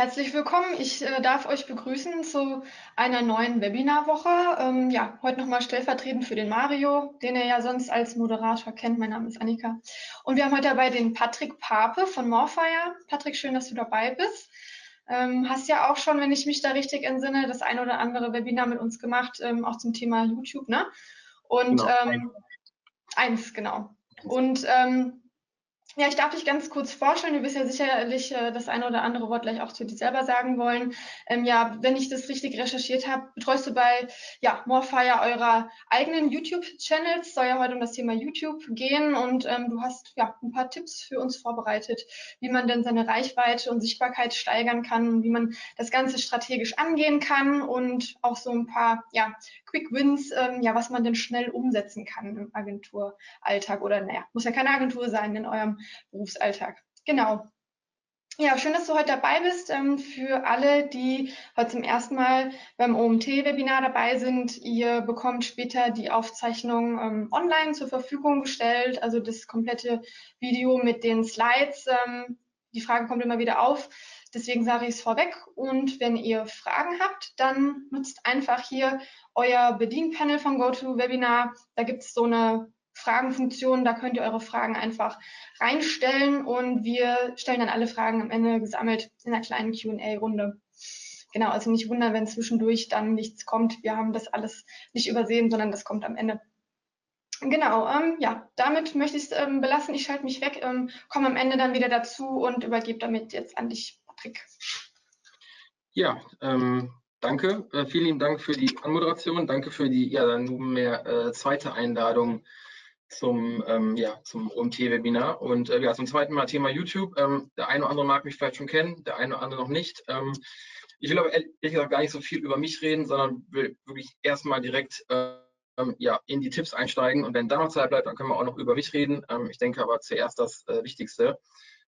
herzlich willkommen. Ich äh, darf euch begrüßen zu einer neuen Webinarwoche. Ähm, ja, heute nochmal stellvertretend für den Mario, den ihr ja sonst als Moderator kennt. Mein Name ist Annika. Und wir haben heute dabei den Patrick Pape von Morfire. Patrick, schön, dass du dabei bist. Ähm, hast ja auch schon, wenn ich mich da richtig entsinne, das ein oder andere Webinar mit uns gemacht, ähm, auch zum Thema YouTube, ne? Und genau. ähm, eins, genau. Und ähm, ja, ich darf dich ganz kurz vorstellen. Du wirst ja sicherlich äh, das eine oder andere Wort gleich auch zu dir selber sagen wollen. Ähm, ja, wenn ich das richtig recherchiert habe, betreust du bei ja, Morfire eurer eigenen YouTube-Channels. Soll ja heute um das Thema YouTube gehen und ähm, du hast ja ein paar Tipps für uns vorbereitet, wie man denn seine Reichweite und Sichtbarkeit steigern kann, wie man das Ganze strategisch angehen kann und auch so ein paar ja, Quick Wins, ähm, ja, was man denn schnell umsetzen kann im Agenturalltag oder naja, muss ja keine Agentur sein in eurem Berufsalltag. Genau. Ja, schön, dass du heute dabei bist. Ähm, für alle, die heute zum ersten Mal beim OMT-Webinar dabei sind, ihr bekommt später die Aufzeichnung ähm, online zur Verfügung gestellt, also das komplette Video mit den Slides. Ähm, die Frage kommt immer wieder auf, deswegen sage ich es vorweg. Und wenn ihr Fragen habt, dann nutzt einfach hier euer Bedienpanel von GoToWebinar. Da gibt es so eine Fragenfunktion. Da könnt ihr eure Fragen einfach reinstellen und wir stellen dann alle Fragen am Ende gesammelt in einer kleinen Q&A-Runde. Genau, also nicht wundern, wenn zwischendurch dann nichts kommt. Wir haben das alles nicht übersehen, sondern das kommt am Ende. Genau, ähm, ja, damit möchte ich es ähm, belassen. Ich schalte mich weg, ähm, komme am Ende dann wieder dazu und übergebe damit jetzt an dich, Patrick. Ja, ähm, danke. Äh, vielen lieben Dank für die Anmoderation. Danke für die ja, nunmehr äh, zweite Einladung zum, ähm, ja, zum OMT-Webinar. Und äh, ja, zum zweiten Mal Thema YouTube. Ähm, der eine oder andere mag mich vielleicht schon kennen, der eine oder andere noch nicht. Ähm, ich will aber ehrlich gesagt gar nicht so viel über mich reden, sondern will wirklich erstmal direkt ähm, ja, in die Tipps einsteigen. Und wenn da noch Zeit bleibt, dann können wir auch noch über mich reden. Ähm, ich denke aber zuerst das äh, Wichtigste.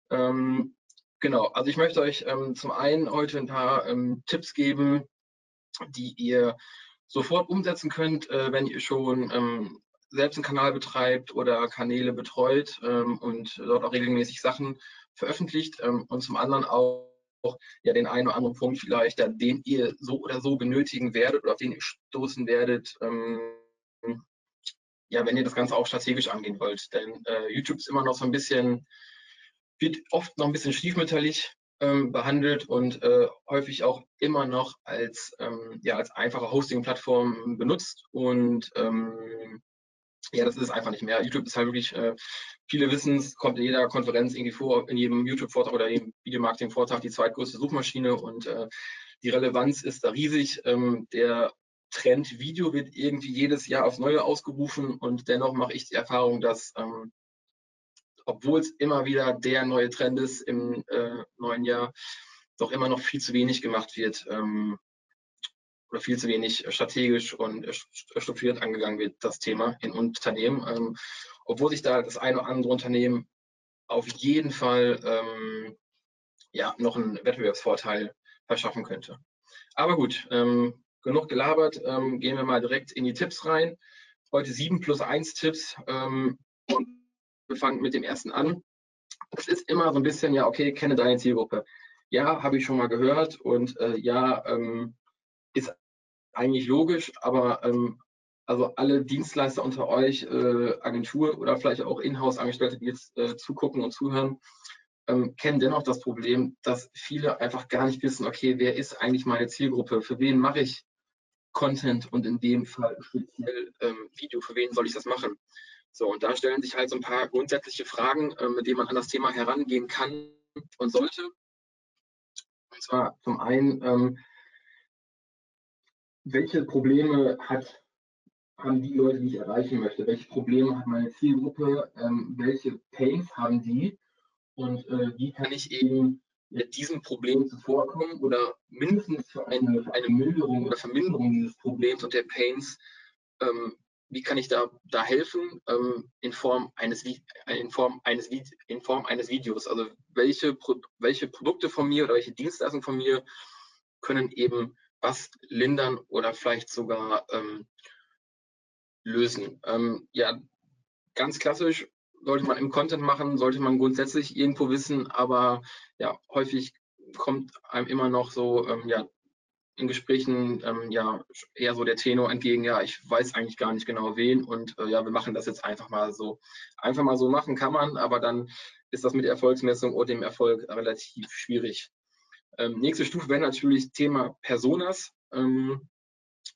Ähm, genau, also ich möchte euch zum einen heute ein paar Tipps geben, die ihr sofort umsetzen könnt, äh, wenn ihr schon ähm, selbst einen Kanal betreibt oder Kanäle betreut ähm, und dort auch regelmäßig Sachen veröffentlicht ähm, und zum anderen auch ja den einen oder anderen Punkt vielleicht, den ihr so oder so benötigen werdet oder auf den ihr stoßen werdet, ähm, ja, wenn ihr das Ganze auch strategisch angehen wollt. Denn äh, YouTube ist immer noch so ein bisschen, wird oft noch ein bisschen stiefmütterlich ähm, behandelt und äh, häufig auch immer noch als, ähm, ja, als einfache Hosting-Plattform benutzt und ähm, ja, das ist einfach nicht mehr. YouTube ist halt wirklich, äh, viele wissen es, kommt in jeder Konferenz irgendwie vor, in jedem YouTube-Vortrag oder jedem Videomarketing-Vortrag die zweitgrößte Suchmaschine und äh, die Relevanz ist da riesig. Ähm, der Trend Video wird irgendwie jedes Jahr aufs Neue ausgerufen und dennoch mache ich die Erfahrung, dass ähm, obwohl es immer wieder der neue Trend ist im äh, neuen Jahr, doch immer noch viel zu wenig gemacht wird. Ähm, oder viel zu wenig strategisch und strukturiert angegangen wird, das Thema in Unternehmen. Ähm, obwohl sich da das eine oder andere Unternehmen auf jeden Fall ähm, ja, noch einen Wettbewerbsvorteil verschaffen könnte. Aber gut, ähm, genug gelabert, ähm, gehen wir mal direkt in die Tipps rein. Heute 7 plus 1 Tipps ähm, und wir fangen mit dem ersten an. Es ist immer so ein bisschen, ja, okay, kenne deine Zielgruppe. Ja, habe ich schon mal gehört und äh, ja, ähm, ist eigentlich logisch, aber ähm, also alle Dienstleister unter euch, äh, Agentur oder vielleicht auch Inhouse-Angestellte, die jetzt äh, zugucken und zuhören, ähm, kennen dennoch das Problem, dass viele einfach gar nicht wissen, okay, wer ist eigentlich meine Zielgruppe? Für wen mache ich Content und in dem Fall speziell ähm, Video, für wen soll ich das machen? So, und da stellen sich halt so ein paar grundsätzliche Fragen, äh, mit denen man an das Thema herangehen kann und sollte. Und zwar zum einen, ähm, welche Probleme hat, haben die Leute, die ich erreichen möchte? Welche Probleme hat meine Zielgruppe? Ähm, welche Pains haben die? Und äh, wie kann ich eben mit diesem Problem zuvorkommen oder mindestens für eine, eine Milderung oder Verminderung dieses Problems und der Pains, ähm, wie kann ich da, da helfen ähm, in, Form eines, in, Form eines, in Form eines Videos? Also welche, welche Produkte von mir oder welche Dienstleistungen von mir können eben was lindern oder vielleicht sogar ähm, lösen. Ähm, ja, ganz klassisch sollte man im Content machen, sollte man grundsätzlich irgendwo wissen, aber ja, häufig kommt einem immer noch so, ähm, ja, in Gesprächen ähm, ja eher so der Tenor entgegen, ja, ich weiß eigentlich gar nicht genau wen und äh, ja, wir machen das jetzt einfach mal so. Einfach mal so machen kann man, aber dann ist das mit der Erfolgsmessung und dem Erfolg relativ schwierig. Ähm, nächste Stufe wäre natürlich Thema Personas. Ähm,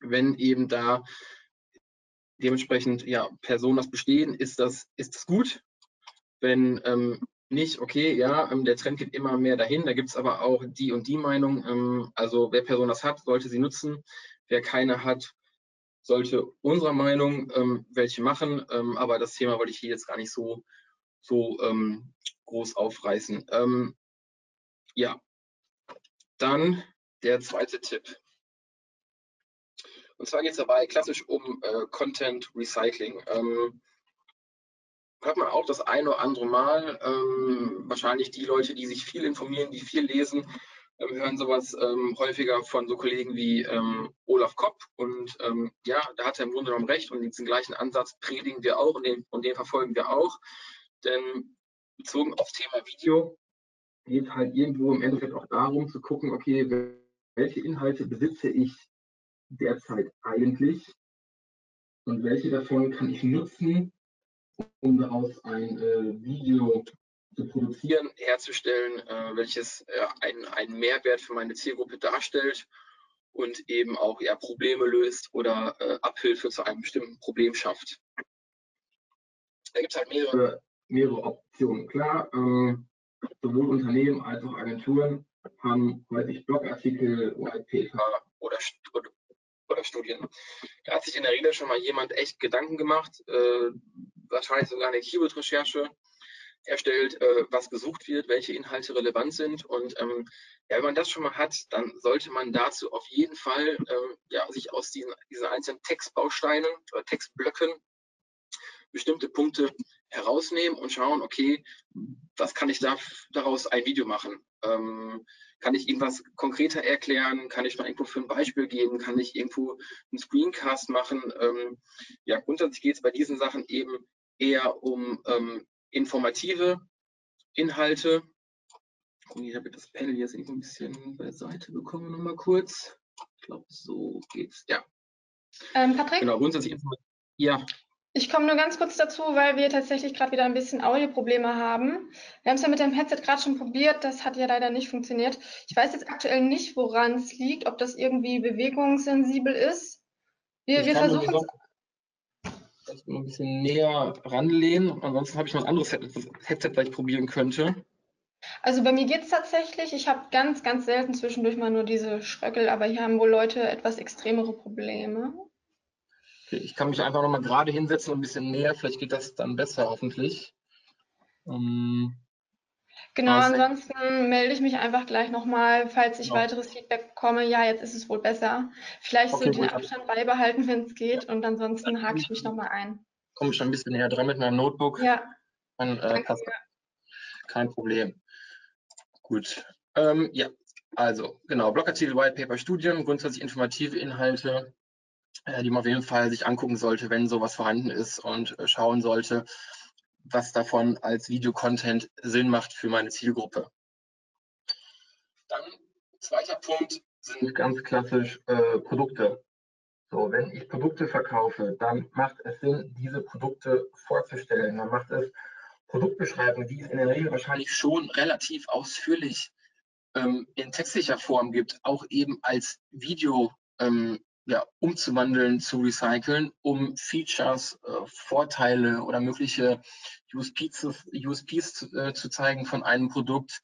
wenn eben da dementsprechend ja Personas bestehen, ist das, ist das gut. Wenn ähm, nicht, okay, ja, ähm, der Trend geht immer mehr dahin, da gibt es aber auch die und die Meinung. Ähm, also wer Personas hat, sollte sie nutzen. Wer keine hat, sollte unserer Meinung ähm, welche machen. Ähm, aber das Thema wollte ich hier jetzt gar nicht so, so ähm, groß aufreißen. Ähm, ja, dann der zweite Tipp. Und zwar geht es dabei klassisch um äh, Content Recycling. Ähm, hört man auch das eine oder andere Mal. Ähm, wahrscheinlich die Leute, die sich viel informieren, die viel lesen, ähm, hören sowas ähm, häufiger von so Kollegen wie ähm, Olaf Kopp. Und ähm, ja, da hat er im Grunde genommen recht und diesen gleichen Ansatz predigen wir auch und den, und den verfolgen wir auch. Denn bezogen aufs Thema Video geht halt irgendwo im Endeffekt auch darum zu gucken, okay, welche Inhalte besitze ich derzeit eigentlich und welche davon kann ich nutzen, um daraus ein äh, Video zu produzieren, herzustellen, äh, welches äh, einen, Mehrwert für meine Zielgruppe darstellt und eben auch ja, Probleme löst oder äh, Abhilfe zu einem bestimmten Problem schafft. Da gibt es halt mehrere, mehrere Optionen. Klar, ähm, sowohl Unternehmen als auch Agenturen haben häufig Blogartikel, White Paper oder, oder Studien. Da hat sich in der Regel schon mal jemand echt Gedanken gemacht, äh, wahrscheinlich sogar eine Keyword-Recherche erstellt, äh, was gesucht wird, welche Inhalte relevant sind. Und ähm, ja, wenn man das schon mal hat, dann sollte man dazu auf jeden Fall ähm, ja, sich aus diesen, diesen einzelnen Textbausteinen oder Textblöcken bestimmte Punkte herausnehmen und schauen, okay, was kann ich da, daraus ein Video machen? Ähm, kann ich irgendwas konkreter erklären? Kann ich mal irgendwo für ein Beispiel geben? Kann ich irgendwo einen Screencast machen? Ähm, ja, grundsätzlich geht es bei diesen Sachen eben eher um ähm, informative Inhalte. Ich habe das Panel jetzt irgendwo ein bisschen beiseite bekommen, nochmal kurz. Ich glaube, so geht's. Ja. Ähm, Patrick? Genau, grundsätzlich Ja. Ich komme nur ganz kurz dazu, weil wir tatsächlich gerade wieder ein bisschen Audioprobleme haben. Wir haben es ja mit dem Headset gerade schon probiert, das hat ja leider nicht funktioniert. Ich weiß jetzt aktuell nicht, woran es liegt, ob das irgendwie bewegungssensibel ist. Wir, wir versuchen es. ein bisschen näher ranlehnen. Ansonsten habe ich noch ein anderes Headset, das ich probieren könnte. Also bei mir geht es tatsächlich. Ich habe ganz, ganz selten zwischendurch mal nur diese Schröckel, aber hier haben wohl Leute etwas extremere Probleme. Ich kann mich einfach nochmal gerade hinsetzen und ein bisschen näher. Vielleicht geht das dann besser, hoffentlich. Ähm, genau, ansonsten melde ich mich einfach gleich nochmal, falls ich genau. weiteres Feedback bekomme. Ja, jetzt ist es wohl besser. Vielleicht okay, so den Abstand beibehalten, wenn es geht. Und ansonsten hake ich mich nochmal ein. Komme ich schon ein bisschen näher dran mit meinem Notebook. Ja. Dann äh, Kein Problem. Gut. Ähm, ja, also genau, Blogartikel, White Paper, Studien, grundsätzlich informative Inhalte, die man auf jeden Fall sich angucken sollte, wenn sowas vorhanden ist und äh, schauen sollte, was davon als Videocontent Sinn macht für meine Zielgruppe. Dann zweiter Punkt sind ganz klassisch äh, Produkte. So, wenn ich Produkte verkaufe, dann macht es Sinn, diese Produkte vorzustellen. Dann macht es Produktbeschreibungen, die es in der Regel wahrscheinlich schon relativ ausführlich ähm, in textlicher Form gibt, auch eben als Video ähm, ja, umzuwandeln, zu recyceln, um Features, äh, Vorteile oder mögliche USPs, USPs zu, äh, zu zeigen von einem Produkt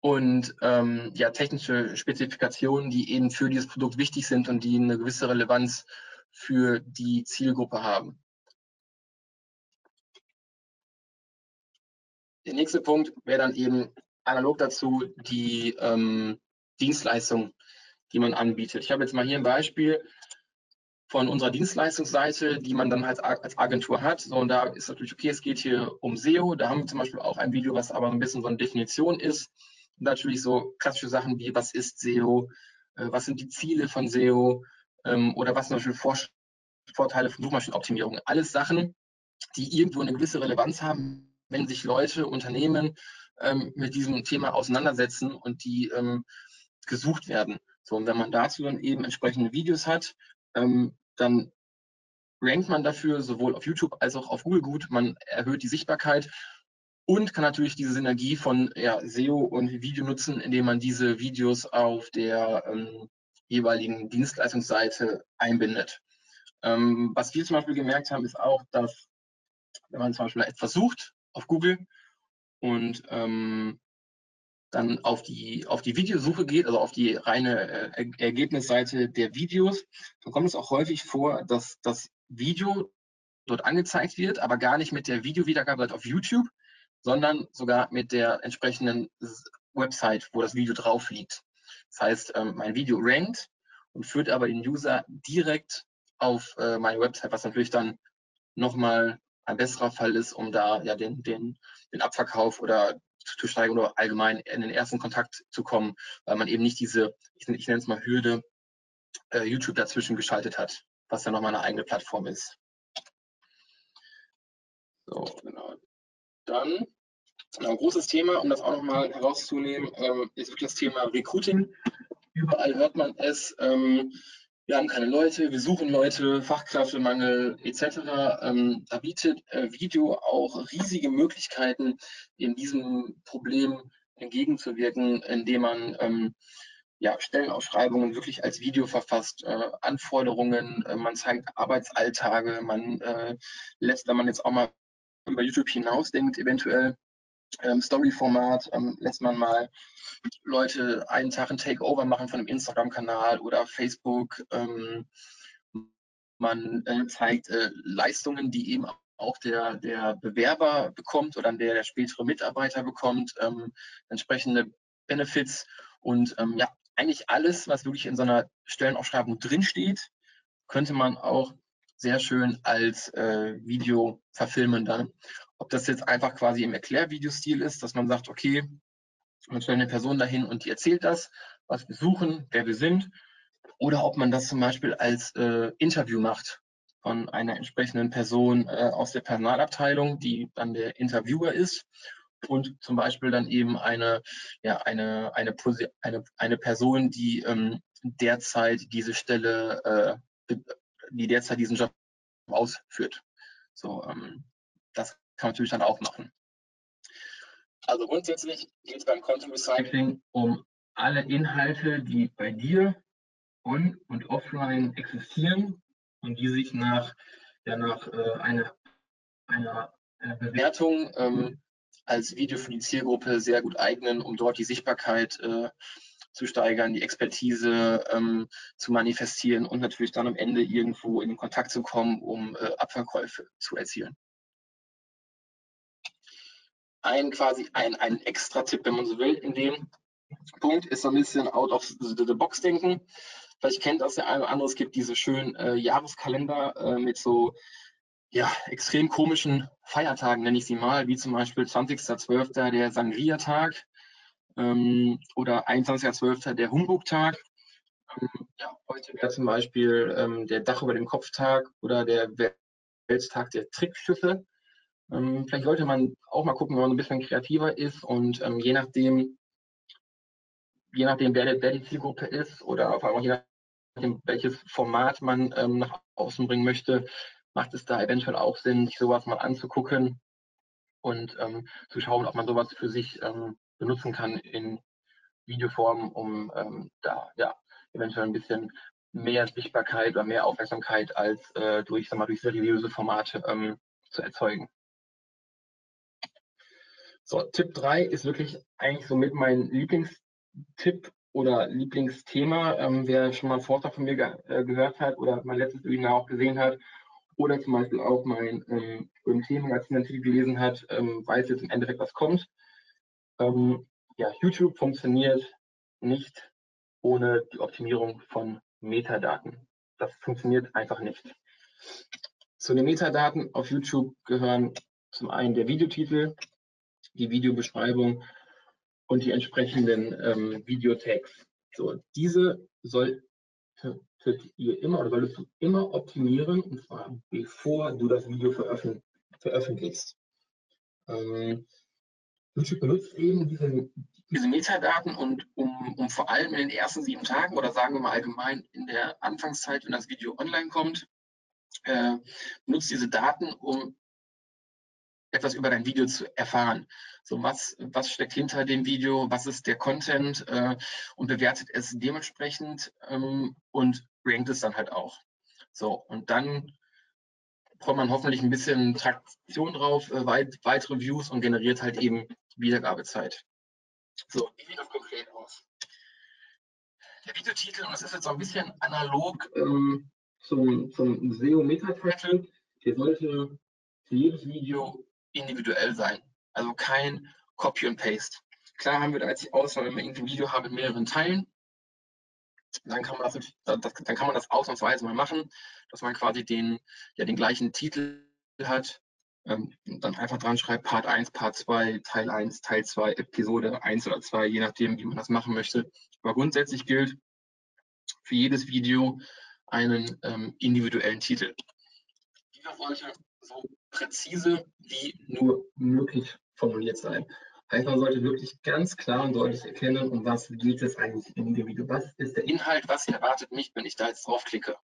und ähm, ja, technische Spezifikationen, die eben für dieses Produkt wichtig sind und die eine gewisse Relevanz für die Zielgruppe haben. Der nächste Punkt wäre dann eben analog dazu die ähm, Dienstleistung die man anbietet. Ich habe jetzt mal hier ein Beispiel von unserer Dienstleistungsseite, die man dann halt als Agentur hat. So, und da ist natürlich okay, es geht hier um SEO. Da haben wir zum Beispiel auch ein Video, was aber ein bisschen so eine Definition ist. Und natürlich so klassische Sachen wie, was ist SEO? Äh, was sind die Ziele von SEO? Ähm, oder was zum Beispiel Vor Vorteile von Suchmaschinenoptimierung? Alles Sachen, die irgendwo eine gewisse Relevanz haben, wenn sich Leute, Unternehmen ähm, mit diesem Thema auseinandersetzen und die ähm, gesucht werden. So, und wenn man dazu dann eben entsprechende Videos hat, ähm, dann rankt man dafür sowohl auf YouTube als auch auf Google gut. Man erhöht die Sichtbarkeit und kann natürlich diese Synergie von ja, SEO und Video nutzen, indem man diese Videos auf der ähm, jeweiligen Dienstleistungsseite einbindet. Ähm, was wir zum Beispiel gemerkt haben, ist auch, dass wenn man zum Beispiel etwas sucht auf Google und ähm, dann auf die, auf die Videosuche geht, also auf die reine äh, Ergebnisseite der Videos, dann kommt es auch häufig vor, dass das Video dort angezeigt wird, aber gar nicht mit der Videowiedergabe auf YouTube, sondern sogar mit der entsprechenden Website, wo das Video drauf liegt. Das heißt, ähm, mein Video rankt und führt aber den User direkt auf äh, meine Website, was natürlich dann nochmal ein besserer Fall ist, um da ja den, den, den Abverkauf oder zu steigern oder allgemein in den ersten Kontakt zu kommen, weil man eben nicht diese, ich, ich nenne es mal Hürde, äh, YouTube dazwischen geschaltet hat, was ja nochmal eine eigene Plattform ist. So, genau. Dann ein großes Thema, um das auch nochmal herauszunehmen, ähm, ist wirklich das Thema Recruiting. Überall hört man es. Ähm, wir haben keine Leute, wir suchen Leute, Fachkräftemangel etc. Ähm, da bietet äh, Video auch riesige Möglichkeiten, in diesem Problem entgegenzuwirken, indem man ähm, ja, Stellenausschreibungen wirklich als Video verfasst, äh, Anforderungen, äh, man zeigt Arbeitsalltage, man äh, lässt, wenn man jetzt auch mal über YouTube hinausdenkt, eventuell ähm, Story-Format ähm, lässt man mal Leute einen Tag ein Takeover machen von einem Instagram-Kanal oder Facebook. Ähm, man äh, zeigt äh, Leistungen, die eben auch der, der Bewerber bekommt oder der, der spätere Mitarbeiter bekommt, ähm, entsprechende Benefits und ähm, ja, eigentlich alles, was wirklich in so einer Stellenausschreibung drinsteht, könnte man auch sehr schön als äh, Video verfilmen dann. Ob das jetzt einfach quasi im Erklärvideostil ist, dass man sagt, okay, man stellt eine Person dahin und die erzählt das, was wir suchen, wer wir sind, oder ob man das zum Beispiel als äh, Interview macht von einer entsprechenden Person äh, aus der Personalabteilung, die dann der Interviewer ist und zum Beispiel dann eben eine, ja, eine, eine, eine, eine Person, die ähm, derzeit diese Stelle, äh, die derzeit diesen Job ausführt. So, ähm, das kann man natürlich dann auch machen. Also grundsätzlich geht es beim Content Recycling um alle Inhalte, die bei dir on und offline existieren und die sich nach, ja, nach äh, einer, einer, einer Bewertung ähm, als Video für die Zielgruppe sehr gut eignen, um dort die Sichtbarkeit äh, zu steigern, die Expertise ähm, zu manifestieren und natürlich dann am Ende irgendwo in Kontakt zu kommen, um äh, Abverkäufe zu erzielen ein quasi ein, ein extra Tipp, wenn man so will, in dem Punkt ist so ein bisschen out of the, box denken. Vielleicht kennt das der eine oder andere, es gibt diese schönen äh, Jahreskalender äh, mit so ja, extrem komischen Feiertagen, nenne ich sie mal, wie zum Beispiel 20.12. der Sangria-Tag ähm, oder 21.12. der Humbug-Tag. Ähm, ja, heute wäre zum Beispiel ähm, der Dach über dem Kopf-Tag oder der Welttag der Trickschiffe. Ähm, vielleicht sollte man auch mal gucken, wenn man ein bisschen kreativer ist und ähm, je nachdem, je nachdem, wer, wer die Zielgruppe ist oder vor allem auch je nachdem, welches Format man ähm, nach außen bringen möchte, macht es da eventuell auch Sinn, sich sowas mal anzugucken und ähm, zu schauen, ob man sowas für sich ähm, benutzen kann in Videoform, um ähm, da ja eventuell ein bisschen mehr Sichtbarkeit oder mehr Aufmerksamkeit als äh, durch, sag mal, durch seriöse Formate zu erzeugen. So, Tipp 3 ist wirklich eigentlich somit mein Lieblingstipp oder Lieblingsthema. Ähm, wer schon mal einen Vortrag von mir ge äh, gehört hat oder mein letztes Webinar auch gesehen hat oder zum Beispiel auch mein ähm, OMT-Magazin gelesen hat, ähm, weiß jetzt im Endeffekt, was kommt. Ähm, ja, YouTube funktioniert nicht ohne die Optimierung von Metadaten. Das funktioniert einfach nicht. Zu den Metadaten auf YouTube gehören zum einen der Videotitel, die Videobeschreibung und die entsprechenden ähm, Videotags. So, diese solltet ihr immer oder solltest du immer optimieren, und zwar bevor du das Video veröffent veröffentlichst. Ähm, YouTube benutzt eben diese, diese Metadaten und um, um vor allem in den ersten sieben Tagen oder sagen wir mal allgemein in der Anfangszeit, wenn das Video online kommt, äh, nutzt diese Daten, um etwas über dein Video zu erfahren. So was, was steckt hinter dem Video, was ist der Content äh, und bewertet es dementsprechend ähm, und rankt es dann halt auch. So, und dann kommt man hoffentlich ein bisschen Traktion drauf, äh, weit, weitere Views und generiert halt eben Wiedergabezeit. So, wie sieht das konkret aus? Der Videotitel, und das ist jetzt so ein bisschen analog ähm, zum, zum SEO-Meta-Title, der sollte für jedes Video individuell sein. Also kein Copy und Paste. Klar haben wir da jetzt die Auswahl, wenn wir irgendwie ein Video haben mit mehreren Teilen, dann kann man das, das, dann kann man das ausnahmsweise mal machen, dass man quasi den, ja, den gleichen Titel hat, ähm, dann einfach dran schreibt Part 1, Part 2, Teil 1, Teil 2, Episode 1 oder 2, je nachdem, wie man das machen möchte. Aber grundsätzlich gilt für jedes Video einen ähm, individuellen Titel. Dieser sollte so präzise wie nur möglich formuliert sein. Heißt, man sollte wirklich ganz klar und deutlich erkennen, um was geht es eigentlich in dem Video. Was ist der Inhalt, was erwartet mich, wenn ich da jetzt draufklicke.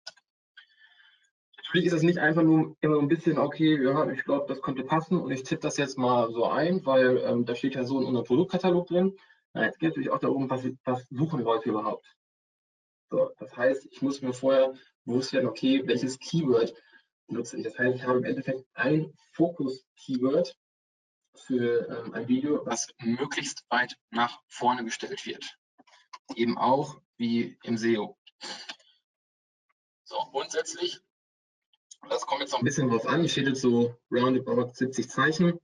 Natürlich ist es nicht einfach nur immer so ein bisschen, okay, ja, ich glaube, das könnte passen und ich tippe das jetzt mal so ein, weil ähm, da steht ja so in unserem Produktkatalog drin. Na, jetzt geht natürlich auch darum, was, was suchen Leute überhaupt. So, das heißt, ich muss mir vorher bewusst werden, okay, welches Keyword nutze ich. Das heißt, ich habe im Endeffekt ein Fokus-Keyword für ähm, ein Video, was möglichst weit nach vorne gestellt wird. Eben auch wie im SEO. So, grundsätzlich, das kommt jetzt noch ein bisschen drauf an, steht jetzt so roundabout 70 Zeichen.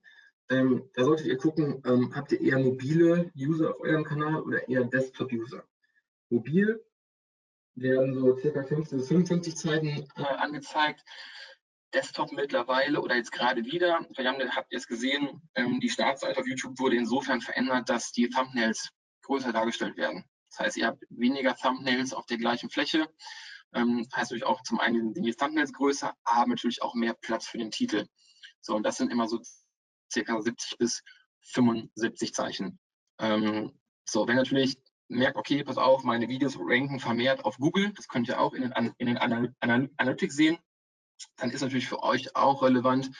Ähm, da solltet ihr gucken, ähm, habt ihr eher mobile User auf eurem Kanal oder eher Desktop-User? Mobil werden so circa 15 bis 55 Zeichen äh, angezeigt. Desktop mittlerweile oder jetzt gerade wieder. Haben, habt ihr es gesehen, ähm, die Startseite auf YouTube wurde insofern verändert, dass die Thumbnails größer dargestellt werden. Das heißt, ihr habt weniger Thumbnails auf der gleichen Fläche. Ähm, heißt natürlich auch zum einen sind die Thumbnails größer, aber natürlich auch mehr Platz für den Titel. So, und das sind immer so circa 70 bis 75 Zeichen. Ähm, so, wenn natürlich merkt, okay, pass auf, meine Videos ranken vermehrt auf Google, das könnt ihr auch in den, in den Analytics sehen, dann ist natürlich für euch auch relevant,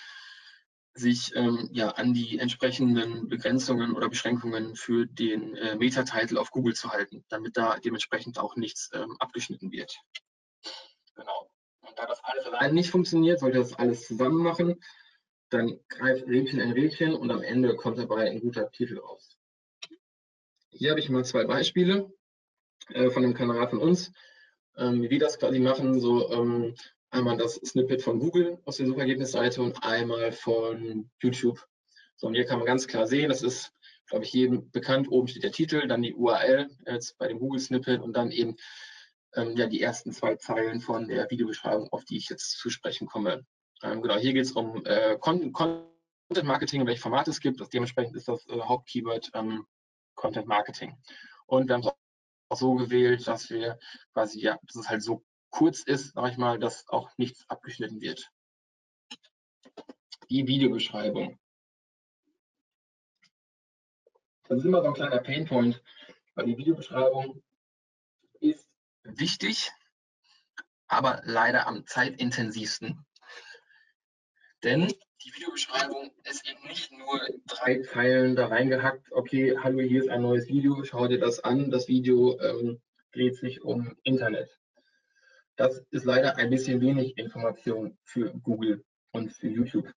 sich ähm, ja, an die entsprechenden Begrenzungen oder Beschränkungen für den äh, Meta-Title auf Google zu halten, damit da dementsprechend auch nichts ähm, abgeschnitten wird. Genau. Und da das alles allein nicht funktioniert, sollte das alles zusammen machen, dann greift Rädchen in Rädchen und am Ende kommt dabei ein guter Titel raus. Hier habe ich mal zwei Beispiele äh, von dem Kanal von uns, ähm, wie wir das quasi machen. So, ähm, Einmal das Snippet von Google aus der Suchergebnisseite und einmal von YouTube. So, und hier kann man ganz klar sehen, das ist, glaube ich, jedem bekannt. Oben steht der Titel, dann die URL jetzt bei dem Google-Snippet und dann eben ähm, ja, die ersten zwei Zeilen von der Videobeschreibung, auf die ich jetzt zu sprechen komme. Ähm, genau, hier geht es um äh, Content, Marketing welche Formate es gibt. Das, dementsprechend ist das äh, Hauptkeyword ähm, Content Marketing. Und wir haben es auch so gewählt, dass wir quasi, ja, das ist halt so kurz ist, sage ich mal, dass auch nichts abgeschnitten wird. Die Videobeschreibung. Das ist immer so ein kleiner Painpoint, weil die Videobeschreibung ist wichtig, aber leider am zeitintensivsten. Denn die Videobeschreibung ist eben nicht nur drei Zeilen da reingehackt, okay, hallo, hier ist ein neues Video, schau dir das an. Das Video ähm, dreht sich um Internet. Das ist leider ein bisschen wenig Information für Google und für YouTube.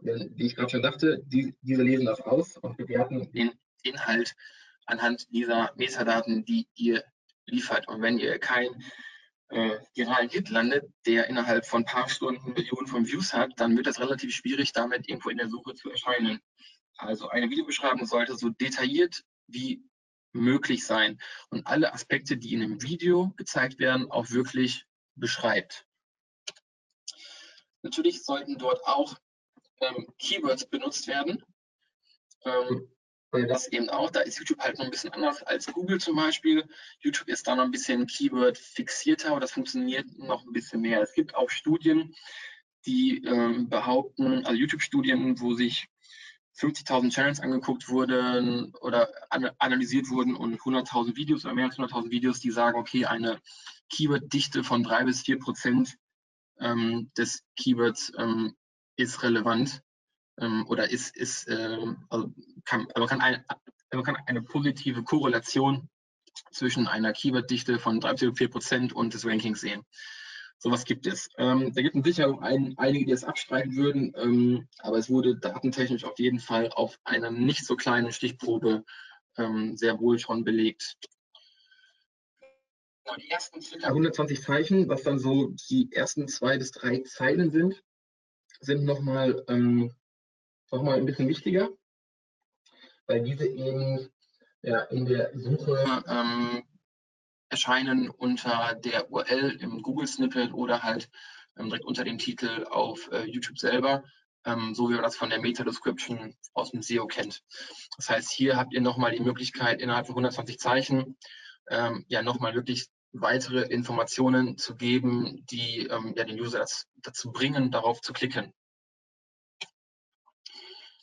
Denn, wie ich gerade schon dachte, die, diese lesen das aus und bewerten den Inhalt anhand dieser Metadaten, die ihr liefert. Und wenn ihr keinen äh, viralen Hit landet, der innerhalb von ein paar Stunden Millionen von Views hat, dann wird das relativ schwierig, damit irgendwo in der Suche zu erscheinen. Also eine Videobeschreibung sollte so detailliert wie möglich sein und alle Aspekte, die in einem Video gezeigt werden, auch wirklich beschreibt. Natürlich sollten dort auch ähm, Keywords benutzt werden. Ähm, das eben auch, da ist YouTube halt noch ein bisschen anders als Google zum Beispiel. YouTube ist da noch ein bisschen Keyword fixierter und das funktioniert noch ein bisschen mehr. Es gibt auch Studien, die ähm, behaupten, also YouTube-Studien, wo sich 50.000 Channels angeguckt wurden oder an, analysiert wurden und 100.000 Videos oder mehr als 100.000 Videos, die sagen, okay, eine Keyword-Dichte von drei bis vier Prozent ähm, des Keywords ähm, ist relevant ähm, oder ist, ist ähm, also kann, also man, kann ein, man kann eine positive Korrelation zwischen einer Keyword-Dichte von 3 bis 4 Prozent und des Rankings sehen. Sowas gibt es. Ähm, da gibt es sicher auch ein, einige, die es abstreiten würden, ähm, aber es wurde datentechnisch auf jeden Fall auf einer nicht so kleinen Stichprobe ähm, sehr wohl schon belegt. Die ersten ca. 120 Zeichen, was dann so die ersten zwei bis drei Zeilen sind, sind nochmal ähm, noch ein bisschen wichtiger, weil diese eben ja, in der Suche ähm, erscheinen unter der URL im Google Snippet oder halt ähm, direkt unter dem Titel auf äh, YouTube selber, ähm, so wie man das von der Meta-Description aus dem SEO kennt. Das heißt, hier habt ihr nochmal die Möglichkeit, innerhalb von 120 Zeichen ähm, ja nochmal wirklich weitere Informationen zu geben, die ähm, ja, den User dazu bringen, darauf zu klicken.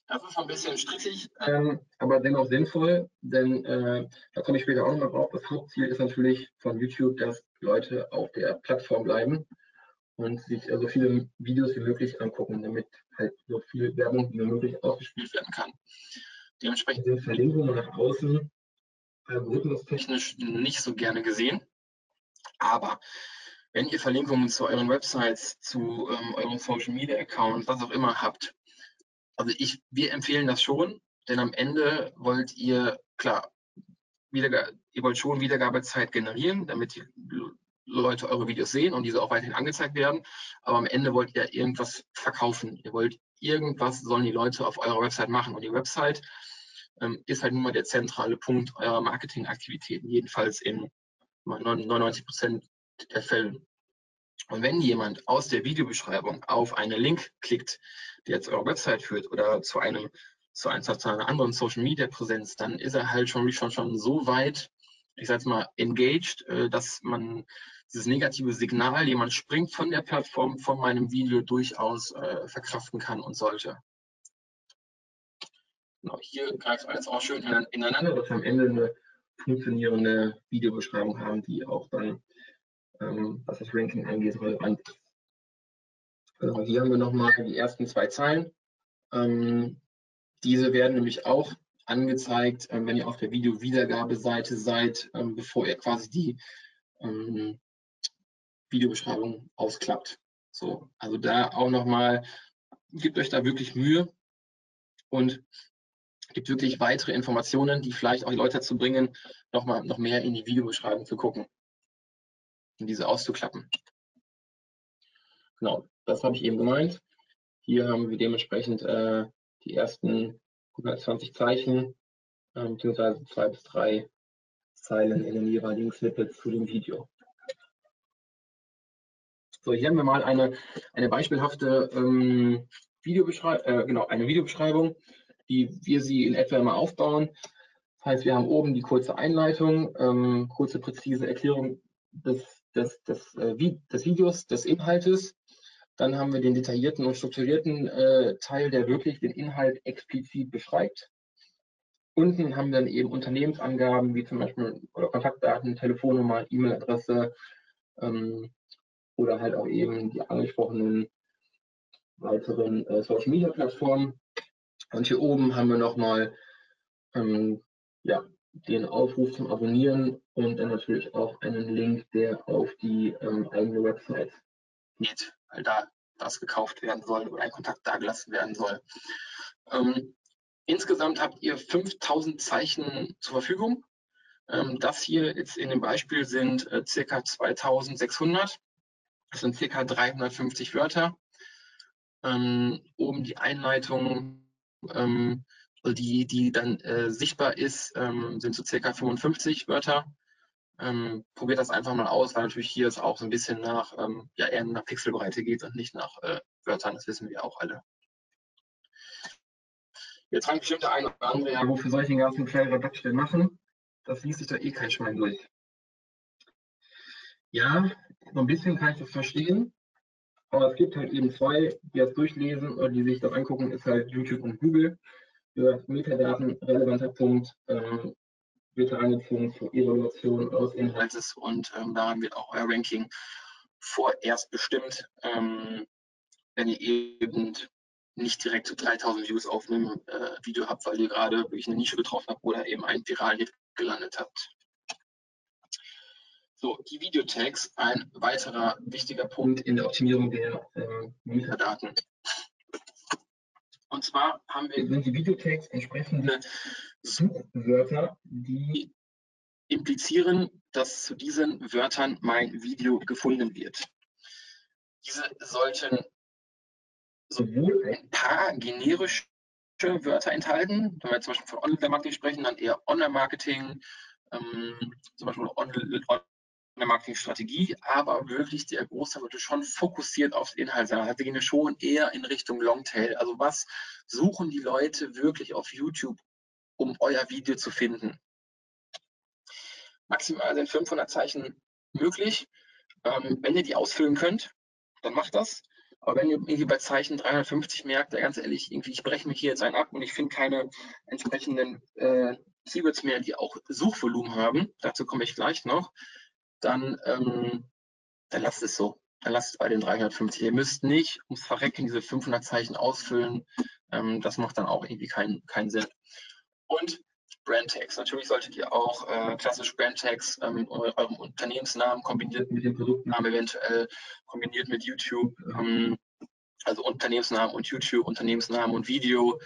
Das ist ein bisschen strittig, ähm, aber dennoch sinnvoll, denn äh, da komme ich später auch nochmal drauf. Das Hauptziel ist natürlich von YouTube, dass Leute auf der Plattform bleiben und sich so also viele Videos wie möglich angucken, damit halt so viel Werbung wie möglich ausgespielt werden kann. Dementsprechend sind Verlinkungen nach außen algorithmustechnisch nicht so gerne gesehen. Aber wenn ihr Verlinkungen zu euren Websites, zu ähm, euren Social Media Accounts, was auch immer habt, also ich, wir empfehlen das schon, denn am Ende wollt ihr, klar, ihr wollt schon Wiedergabezeit generieren, damit die Leute eure Videos sehen und diese auch weiterhin angezeigt werden. Aber am Ende wollt ihr irgendwas verkaufen. Ihr wollt irgendwas sollen die Leute auf eurer Website machen. Und die Website ähm, ist halt nun mal der zentrale Punkt eurer Marketingaktivitäten, jedenfalls in 99 Prozent der Fälle. Und wenn jemand aus der Videobeschreibung auf einen Link klickt, der jetzt eure Website führt oder zu einem zu, einem, zu einer anderen Social Media Präsenz, dann ist er halt schon, schon, schon so weit, ich sage mal, engaged, äh, dass man dieses negative Signal, jemand springt von der Plattform, von meinem Video durchaus äh, verkraften kann und sollte. Genau, hier greift alles auch schön ineinander, dass am Ende eine funktionierende Videobeschreibung haben, die auch dann ähm, was das Ranking angeht, relevant ist. Also hier haben wir nochmal die ersten zwei Zeilen. Ähm, diese werden nämlich auch angezeigt, ähm, wenn ihr auf der Video-Wiedergabeseite seid, ähm, bevor ihr quasi die ähm, Videobeschreibung ausklappt. So, also da auch nochmal, gebt euch da wirklich Mühe und gibt wirklich weitere Informationen, die vielleicht auch die Leute dazu bringen, noch mal noch mehr in die Videobeschreibung zu gucken und diese auszuklappen. Genau, das habe ich eben gemeint. Hier haben wir dementsprechend äh, die ersten 120 Zeichen, äh, beziehungsweise zwei bis drei Zeilen in den jeweiligen Snippets zu dem Video. So, hier haben wir mal eine, eine beispielhafte ähm, Videobeschreibung, äh, genau, eine Videobeschreibung, wie wir sie in etwa immer aufbauen. Das heißt, wir haben oben die kurze Einleitung, ähm, kurze, präzise Erklärung des des, des, äh, des Videos, des Inhaltes. Dann haben wir den detaillierten und strukturierten äh, Teil, der wirklich den Inhalt explizit beschreibt. Unten haben wir dann eben Unternehmensangaben, wie zum Beispiel oder Kontaktdaten, Telefonnummer, E-Mail-Adresse ähm, oder halt auch eben die angesprochenen weiteren äh, Social-Media-Plattformen. Und hier oben haben wir nochmal ähm, ja, den Aufruf zum Abonnieren und dann natürlich auch einen Link, der auf die ähm, eigene Website geht, weil da das gekauft werden soll oder ein Kontakt dagelassen werden soll. Ähm, insgesamt habt ihr 5000 Zeichen zur Verfügung. Ähm, das hier jetzt in dem Beispiel sind äh, circa 2600. Das sind circa 350 Wörter. Ähm, oben die Einleitung ähm, die, die dann äh, sichtbar ist, ähm, sind so circa 55 Wörter. Ähm, probiert das einfach mal aus, weil natürlich hier es auch so ein bisschen nach, ähm, ja, eher nach Pixelbreite geht und nicht nach äh, Wörtern, das wissen wir auch alle. Jetzt fragen bestimmt der eine oder andere, ja, wofür soll ich den ganzen Quell Redaction machen? Das liest sich da eh kein Schwein durch. Ja, so ein bisschen kann ich das verstehen, aber es gibt halt eben zwei, die das durchlesen oder die sich das angucken, ist halt YouTube und Google. für Metadaten relevanter Punkt, ähm, wird angezogen zur Evaluation eures Inhaltes und ähm, daran wird auch euer Ranking vorerst bestimmt, ähm, wenn ihr eben nicht direkt zu 3000 Views auf einem äh, Video habt, weil ihr gerade wirklich eine Nische getroffen habt oder eben einen viralen Hit gelandet habt. So, die Videotags, ein weiterer wichtiger Punkt in der Optimierung der ähm, Metadaten. Und zwar haben wir, sind die Videotags entsprechende Suchwörter, die implizieren, dass zu diesen Wörtern mein Video gefunden wird. Diese sollten sowohl ein paar generische Wörter enthalten, wenn wir zum Beispiel von Online-Marketing sprechen, dann eher Online-Marketing, ähm, zum Beispiel Online-Marketing-Strategie, aber wirklich der Großteil sollte schon fokussiert auf den Inhalt sein. Also wir gehen schon eher in Richtung Longtail. Also was suchen die Leute wirklich auf YouTube, um euer Video zu finden? Maximal sind 500 Zeichen möglich. Ähm, wenn ihr die ausfüllen könnt, dann macht das. Aber wenn ihr irgendwie bei Zeichen 350 merkt, ja, ganz ehrlich, irgendwie, ich breche mich hier jetzt einen ab und ich finde keine entsprechenden äh, Keywords mehr, die auch Suchvolumen haben, dazu komme ich gleich noch, dann, ähm, dann lasst es so. Dann lasst es bei den 350. Ihr müsst nicht ums Verrecken diese 500 Zeichen ausfüllen. Ähm, das macht dann auch irgendwie keinen keinen Sinn. Und Brandtags. Natürlich solltet ihr auch äh, klassisch Brandtags ähm, eurem Unternehmensnamen kombiniert mit dem Produktnamen eventuell, kombiniert mit YouTube, ähm, also Unternehmensnamen und YouTube, Unternehmensnamen und Video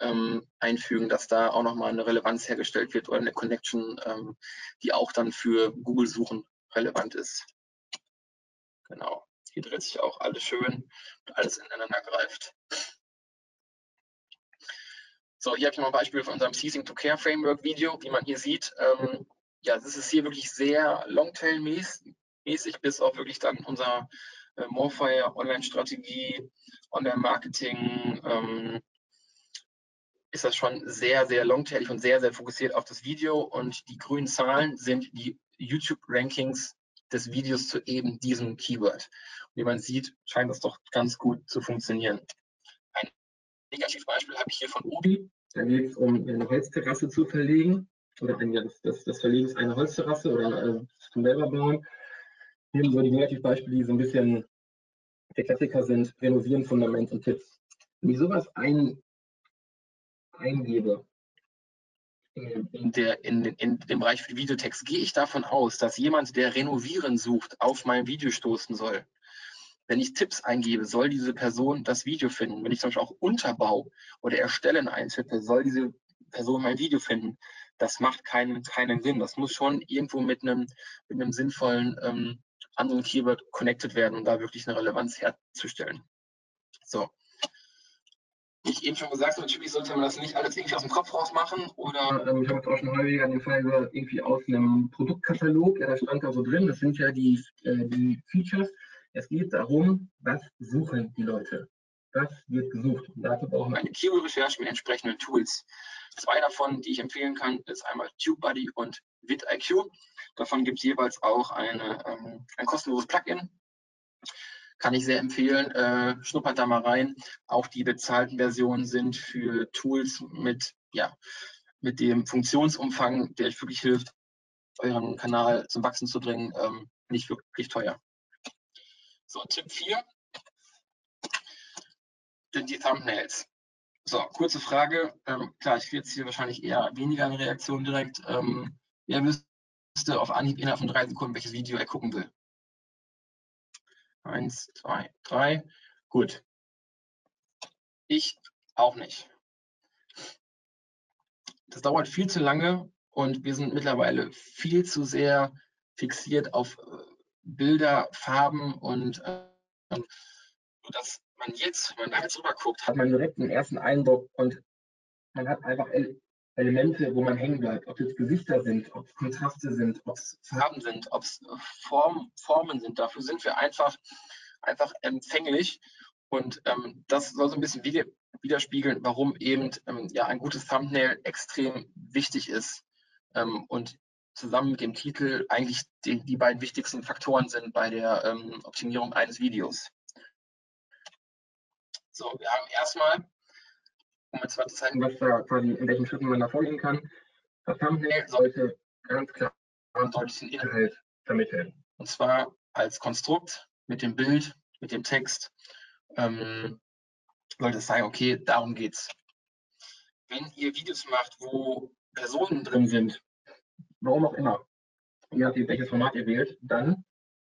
ähm, einfügen, dass da auch nochmal eine Relevanz hergestellt wird oder eine Connection, ähm, die auch dann für Google-Suchen relevant ist. Genau. Hier dreht sich auch alles schön und alles ineinander greift. So, hier habe ich noch ein Beispiel von unserem Ceasing to Care Framework Video, wie man hier sieht. Ähm, ja, das ist hier wirklich sehr Longtail-mäßig, bis auf wirklich dann unser äh, Morefire Online-Strategie, Online-Marketing, ähm, ist das schon sehr, sehr longtailig und sehr, sehr fokussiert auf das Video. Und die grünen Zahlen sind die YouTube-Rankings des Videos zu eben diesem Keyword. Und wie man sieht, scheint das doch ganz gut zu funktionieren. Negativbeispiel habe ich hier von Obi. Da geht es um eine Holzterrasse zu verlegen. Oder ein, das, das, das Verlegen ist eine Holzterrasse oder äh, zum selber bauen. Hier so die Negativbeispiele, die so ein bisschen der Klassiker sind, Renovieren, Fundament und Tipps. Wenn ich sowas ein, eingebe in, in, der, in, in, dem Bereich für Videotext, gehe ich davon aus, dass jemand, der Renovieren sucht, auf mein Video stoßen soll. Wenn ich Tipps eingebe, soll diese Person das Video finden. Wenn ich zum Beispiel auch Unterbau oder Erstellen eintippe, soll diese Person mein Video finden. Das macht keinen, keinen Sinn. Das muss schon irgendwo mit einem, mit einem sinnvollen ähm, anderen Keyword connected werden, um da wirklich eine Relevanz herzustellen. So. Wie ich eben schon gesagt habe, natürlich sollte man das nicht alles irgendwie aus dem Kopf raus machen oder ähm, ich habe jetzt auch schon häufiger den Fall gehört, irgendwie aus einem Produktkatalog, ja, da stand da so drin, das sind ja die, äh, die Features, es geht darum, was suchen die Leute? Was wird gesucht? Und dafür brauchen wir eine Keyword-Recherche mit entsprechenden Tools. Zwei davon, die ich empfehlen kann, ist einmal TubeBuddy und vidIQ. Davon gibt es jeweils auch eine, ähm, ein kostenloses Plugin. Kann ich sehr empfehlen. Äh, schnuppert da mal rein. Auch die bezahlten Versionen sind für Tools mit, ja, mit dem Funktionsumfang, der euch wirklich hilft, euren Kanal zum Wachsen zu bringen, ähm, nicht wirklich teuer. So, Tipp 4 sind die Thumbnails. So, kurze Frage. Ähm, klar, ich kriege jetzt hier wahrscheinlich eher weniger eine Reaktion direkt. Ähm, wer wüsste auf Anhieb innerhalb von drei Sekunden, welches Video er gucken will? Eins, zwei, drei. Gut. Ich auch nicht. Das dauert viel zu lange und wir sind mittlerweile viel zu sehr fixiert auf äh, Bilder, Farben und äh, dass man jetzt, wenn man da jetzt rüber guckt, hat man direkt einen ersten Eindruck und man hat einfach Elemente, wo man hängen bleibt, ob es Gesichter sind, ob es Kontraste sind, ob es Farben sind, ob es Form, Formen sind. Dafür sind wir einfach, einfach empfänglich. Und ähm, das soll so ein bisschen widerspiegeln, warum eben ähm, ja, ein gutes Thumbnail extrem wichtig ist. Ähm, und zusammen mit dem Titel eigentlich die, die beiden wichtigsten Faktoren sind bei der ähm, Optimierung eines Videos. So, wir haben erstmal um jetzt mal zu zeigen, was da quasi, in welchen Schritten man da vorgehen kann. Das Thumbnail sollte ganz klar einen deutlichen Inhalt vermitteln. Und zwar als Konstrukt mit dem Bild, mit dem Text, ähm, sollte es sagen, okay, darum geht's. Wenn ihr Videos macht, wo Personen drin sind, warum auch immer, je nachdem, welches Format ihr wählt, dann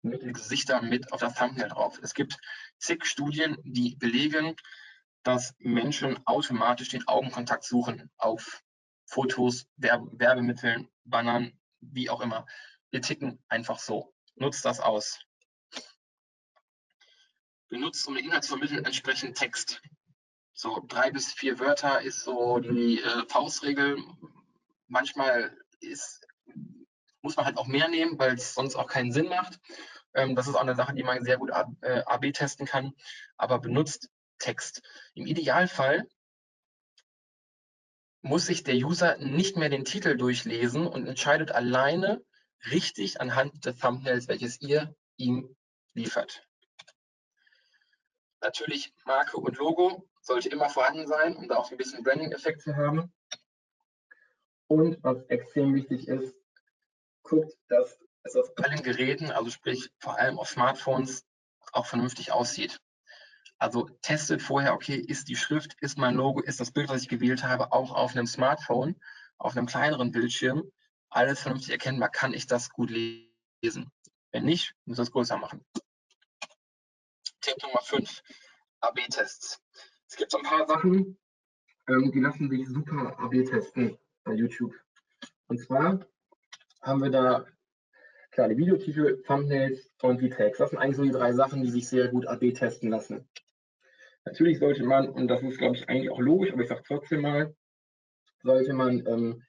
mit den Gesichtern mit auf das Thumbnail drauf. Es gibt zig Studien, die belegen, dass Menschen automatisch den Augenkontakt suchen auf Fotos, Werbemitteln, Bannern, wie auch immer. Wir ticken einfach so. Nutzt das aus. Benutzt, um den Inhalt zu vermitteln, entsprechend Text. So drei bis vier Wörter ist so die äh, Faustregel. Manchmal ist, muss man halt auch mehr nehmen, weil es sonst auch keinen Sinn macht. Ähm, das ist auch eine Sache, die man sehr gut AB äh, testen kann. Aber benutzt Text. Im Idealfall muss sich der User nicht mehr den Titel durchlesen und entscheidet alleine richtig anhand des Thumbnails, welches ihr ihm liefert. Natürlich Marke und Logo sollte immer vorhanden sein, um da auch ein bisschen Branding-Effekt zu haben. Und was extrem wichtig ist, guckt, dass es auf allen Geräten, also sprich vor allem auf Smartphones, auch vernünftig aussieht. Also testet vorher, okay, ist die Schrift, ist mein Logo, ist das Bild, was ich gewählt habe, auch auf einem Smartphone, auf einem kleineren Bildschirm, alles vernünftig erkennbar, kann ich das gut lesen. Wenn nicht, muss ich das größer machen. Tipp Nummer 5, AB-Tests. Es gibt so ein paar Sachen, ähm, die lassen sich super AB testen bei YouTube. Und zwar haben wir da die Videotitel, Thumbnails und die Tags. Das sind eigentlich so die drei Sachen, die sich sehr gut AB testen lassen. Natürlich sollte man, und das ist glaube ich eigentlich auch logisch, aber ich sage trotzdem mal, sollte man ähm,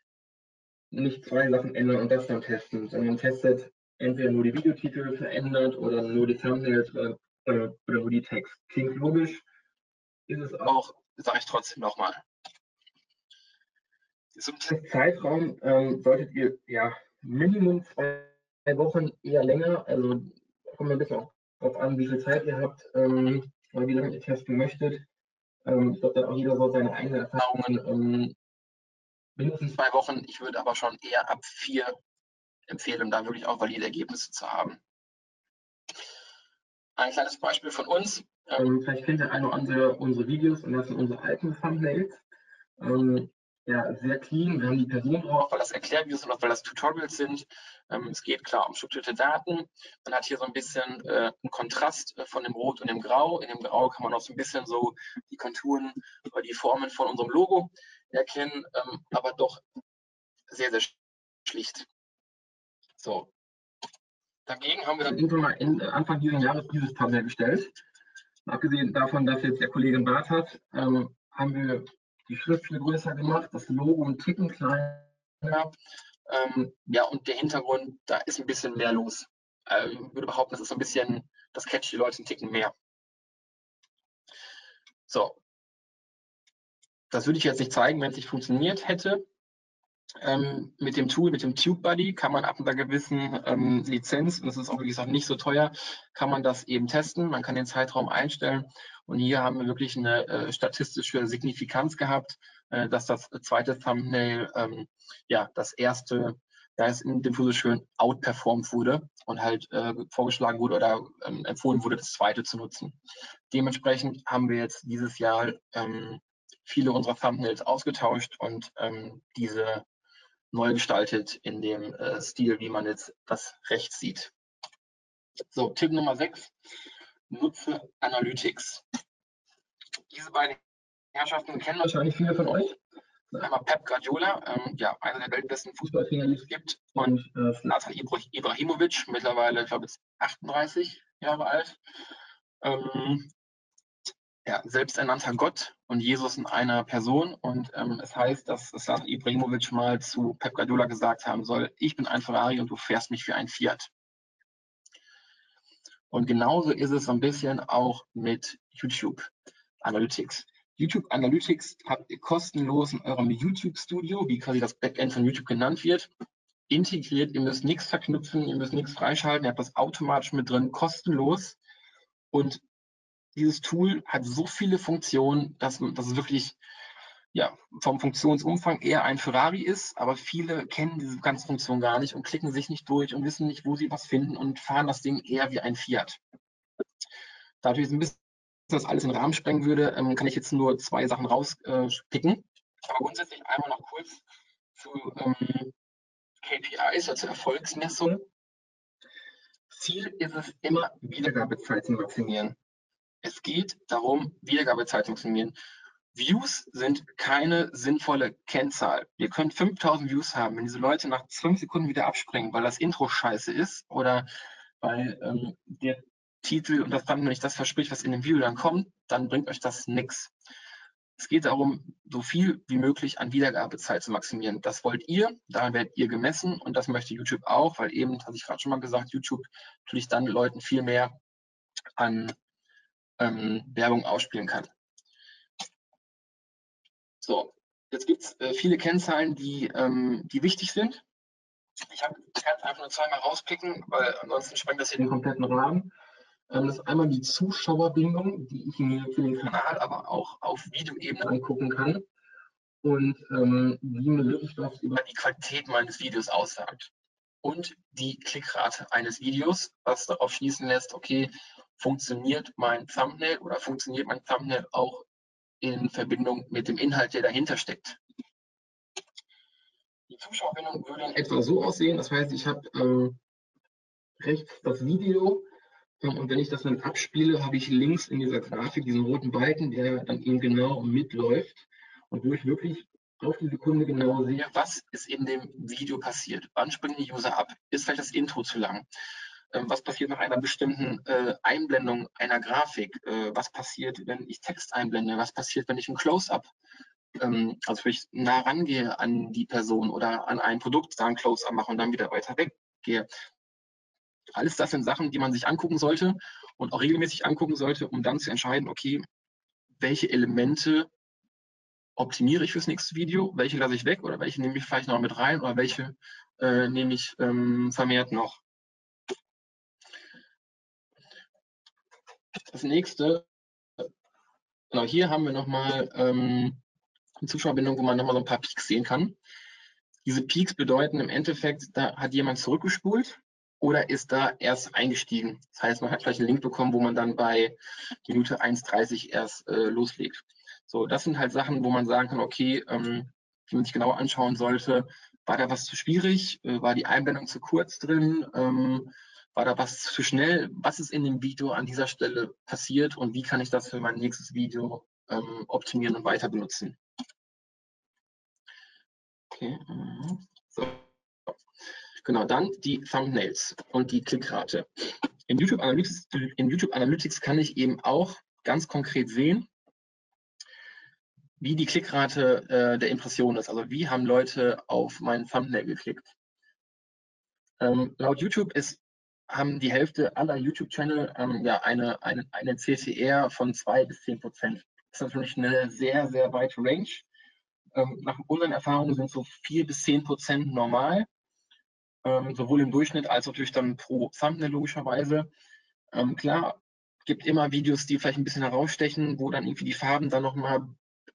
nicht zwei Sachen ändern und das dann testen, sondern testet entweder nur die Videotitel verändert oder nur die Thumbnails oder, oder, oder nur die Text. Klingt logisch, ist es auch, sage ich trotzdem nochmal. Zum Testzeitraum ähm, solltet ihr ja Minimum zwei Wochen, eher länger, also kommt ein bisschen darauf an, wie viel Zeit ihr habt ähm, oder wie lange ihr testen möchtet. Ähm, ich glaube, da auch jeder so seine eigenen Erfahrungen ähm, mindestens zwei Wochen. Ich würde aber schon eher ab vier empfehlen, um da wirklich auch valide Ergebnisse zu haben. Ein kleines Beispiel von uns. Ähm, vielleicht kennt ihr eine oder andere unsere Videos und das sind unsere alten Thumbnails. Ähm, ja, sehr clean. Wir haben die Person drauf, weil das Erklärvideos sind, weil das Tutorials sind. Ähm, es geht klar um strukturierte Daten. Man hat hier so ein bisschen äh, einen Kontrast äh, von dem Rot und dem Grau. In dem Grau kann man auch so ein bisschen so die Konturen oder die Formen von unserem Logo erkennen, ähm, aber doch sehr, sehr schlicht. So. Dagegen haben wir dann irgendwann mal Ende, Anfang dieses Jahres dieses Tablet gestellt. Abgesehen davon, dass jetzt der Kollege einen Bart hat, ähm, haben wir die Schrift viel größer gemacht, das Logo ein Ticken kleiner. Ähm, ja, und der Hintergrund, da ist ein bisschen mehr los. Äh, ich würde behaupten, das ist so ein bisschen, das catcht die Leute ein Ticken mehr. So. Das würde ich jetzt nicht zeigen, wenn es nicht funktioniert hätte. Ähm, mit dem Tool, mit dem TubeBuddy kann man ab einer gewissen ähm, Lizenz, und das ist auch wie gesagt nicht so teuer, kann man das eben testen. Man kann den Zeitraum einstellen und hier haben wir wirklich eine äh, statistische Signifikanz gehabt, äh, dass das zweite Thumbnail, ähm, ja, das erste, da ist in dem so schön outperformed wurde und halt äh, vorgeschlagen wurde oder ähm, empfohlen wurde, das zweite zu nutzen. Dementsprechend haben wir jetzt dieses Jahr ähm, viele unserer Thumbnails ausgetauscht und ähm, diese neu gestaltet in dem äh, Stil, wie man jetzt das rechts sieht. So, Tipp Nummer 6. Nutze Analytics. Diese beiden Herrschaften kennen wahrscheinlich viele von euch. Einmal Pep Guardiola, ähm, ja, einer der weltbesten Fußballtrainer, die es gibt, und äh, Ibrahimovic, mittlerweile, ich glaube, jetzt 38 Jahre alt. Ähm, ja, selbsternannter Gott und Jesus in einer Person. Und ähm, es heißt, dass Slatan Ibrahimovic mal zu Pep Guardiola gesagt haben soll, ich bin ein Ferrari und du fährst mich für ein Fiat. Und genauso ist es so ein bisschen auch mit YouTube Analytics. YouTube Analytics habt ihr kostenlos in eurem YouTube Studio, wie quasi das Backend von YouTube genannt wird, integriert. Ihr müsst nichts verknüpfen, ihr müsst nichts freischalten, ihr habt das automatisch mit drin, kostenlos. Und dieses Tool hat so viele Funktionen, dass, dass es wirklich ja, vom Funktionsumfang eher ein Ferrari ist, aber viele kennen diese ganze Funktion gar nicht und klicken sich nicht durch und wissen nicht, wo sie was finden und fahren das Ding eher wie ein Fiat. Dadurch ein bisschen das alles in den Rahmen sprengen würde, ähm, kann ich jetzt nur zwei Sachen rauspicken. Aber grundsätzlich einmal noch kurz zu ähm, KPIs, also Erfolgsmessung. Ziel ist es immer, Wiedergabezeit zu maximieren. Es geht darum, Wiedergabezeit zu maximieren. Views sind keine sinnvolle Kennzahl. Ihr könnt 5000 Views haben, wenn diese Leute nach 5 Sekunden wieder abspringen, weil das Intro scheiße ist oder weil ähm, der Titel und das Thumbnail nicht das verspricht, was in dem Video dann kommt, dann bringt euch das nichts. Es geht darum, so viel wie möglich an Wiedergabezeit zu maximieren. Das wollt ihr, daran werdet ihr gemessen und das möchte YouTube auch, weil eben, hatte ich gerade schon mal gesagt, YouTube natürlich dann Leuten viel mehr an ähm, Werbung ausspielen kann. So, jetzt gibt es äh, viele Kennzahlen, die, ähm, die wichtig sind. Ich kann einfach nur zweimal rauspicken, weil ansonsten sprengt das hier den kompletten Rahmen. Ähm, das ist einmal die Zuschauerbindung, die ich mir für den Kanal, aber auch auf Videoebene angucken kann und ähm, wie mir wirklich was über die Qualität meines Videos aussagt. Und die Klickrate eines Videos, was darauf schließen lässt, okay, funktioniert mein Thumbnail oder funktioniert mein Thumbnail auch in Verbindung mit dem Inhalt, der dahinter steckt. Die Zuschauerbindung würde dann etwa so aussehen. Das heißt, ich habe ähm, rechts das Video und wenn ich das dann abspiele, habe ich links in dieser Grafik diesen roten Balken, der dann eben genau mitläuft und wo ich wirklich auf die Sekunde genau sehe, was ist in dem Video passiert. Wann springen die User ab? Ist vielleicht das Intro zu lang? Ähm, was passiert nach einer bestimmten äh, Einblendung einer Grafik? Äh, was passiert, wenn ich Text einblende? Was passiert, wenn ich ein Close-up, ähm, also wenn ich nah rangehe an die Person oder an ein Produkt, da ein Close-up mache und dann wieder weiter weggehe? Alles das sind Sachen, die man sich angucken sollte und auch regelmäßig angucken sollte, um dann zu entscheiden, okay, welche Elemente optimiere ich fürs nächste Video, welche lasse ich weg oder welche nehme ich vielleicht noch mit rein oder welche äh, nehme ich ähm, vermehrt noch. Das nächste, genau hier haben wir nochmal ähm, eine Zuschauerbindung, wo man nochmal so ein paar Peaks sehen kann. Diese Peaks bedeuten im Endeffekt, da hat jemand zurückgespult oder ist da erst eingestiegen. Das heißt, man hat vielleicht einen Link bekommen, wo man dann bei Minute 1,30 erst äh, loslegt. So, das sind halt Sachen, wo man sagen kann, okay, ähm, die man sich genau anschauen sollte. War da was zu schwierig? Äh, war die Einblendung zu kurz drin? Ähm, war da was zu schnell? Was ist in dem Video an dieser Stelle passiert und wie kann ich das für mein nächstes Video ähm, optimieren und weiter benutzen? Okay. Mhm. So. Genau, dann die Thumbnails und die Klickrate. In YouTube, Analytics, in YouTube Analytics kann ich eben auch ganz konkret sehen, wie die Klickrate äh, der Impression ist. Also wie haben Leute auf meinen Thumbnail geklickt. Ähm, laut YouTube ist haben die Hälfte aller YouTube-Channel ähm, ja eine, eine, eine CTR von 2 bis 10 Prozent. Das ist natürlich eine sehr, sehr weite Range. Ähm, nach unseren Erfahrungen sind so 4 bis 10 Prozent normal, ähm, sowohl im Durchschnitt als natürlich dann pro Thumbnail logischerweise. Ähm, klar, gibt immer Videos, die vielleicht ein bisschen herausstechen, wo dann irgendwie die Farben dann nochmal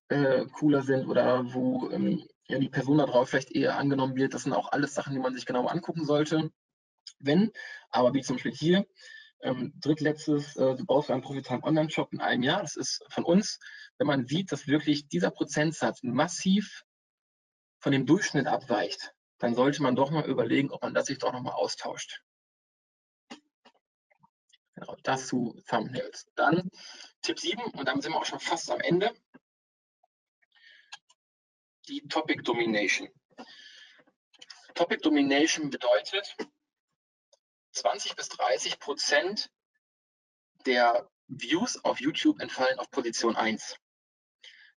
äh, cooler sind oder wo ähm, ja, die Person da drauf vielleicht eher angenommen wird. Das sind auch alles Sachen, die man sich genau angucken sollte. Wenn, aber wie zum Beispiel hier, ähm, drittletztes, äh, du baust einen profitablen Online-Shop in einem Jahr, das ist von uns, wenn man sieht, dass wirklich dieser Prozentsatz massiv von dem Durchschnitt abweicht, dann sollte man doch mal überlegen, ob man das sich doch nochmal austauscht. Genau, das zu Thumbnails. Dann Tipp 7, und damit sind wir auch schon fast am Ende. Die Topic Domination. Topic Domination bedeutet, 20 bis 30 Prozent der Views auf YouTube entfallen auf Position 1.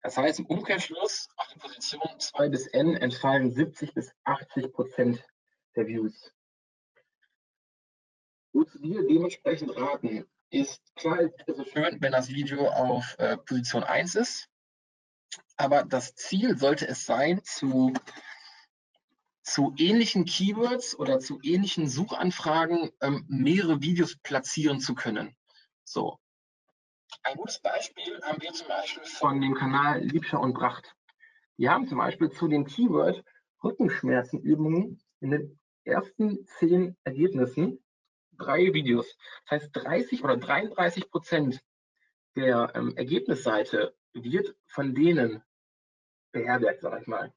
Das heißt, im Umkehrschluss auf die Position 2 bis N entfallen 70 bis 80 Prozent der Views. Wozu wir dementsprechend raten, ist klar, es ist schön, wenn das Video auf äh, Position 1 ist, aber das Ziel sollte es sein, zu zu ähnlichen Keywords oder zu ähnlichen Suchanfragen ähm, mehrere Videos platzieren zu können. So. Ein gutes Beispiel haben wir zum Beispiel von dem Kanal Liebscher und Bracht. Wir haben zum Beispiel zu dem Keyword Rückenschmerzenübungen in den ersten zehn Ergebnissen drei Videos. Das heißt, 30 oder 33 Prozent der ähm, Ergebnisseite wird von denen beherbergt, sag ich mal.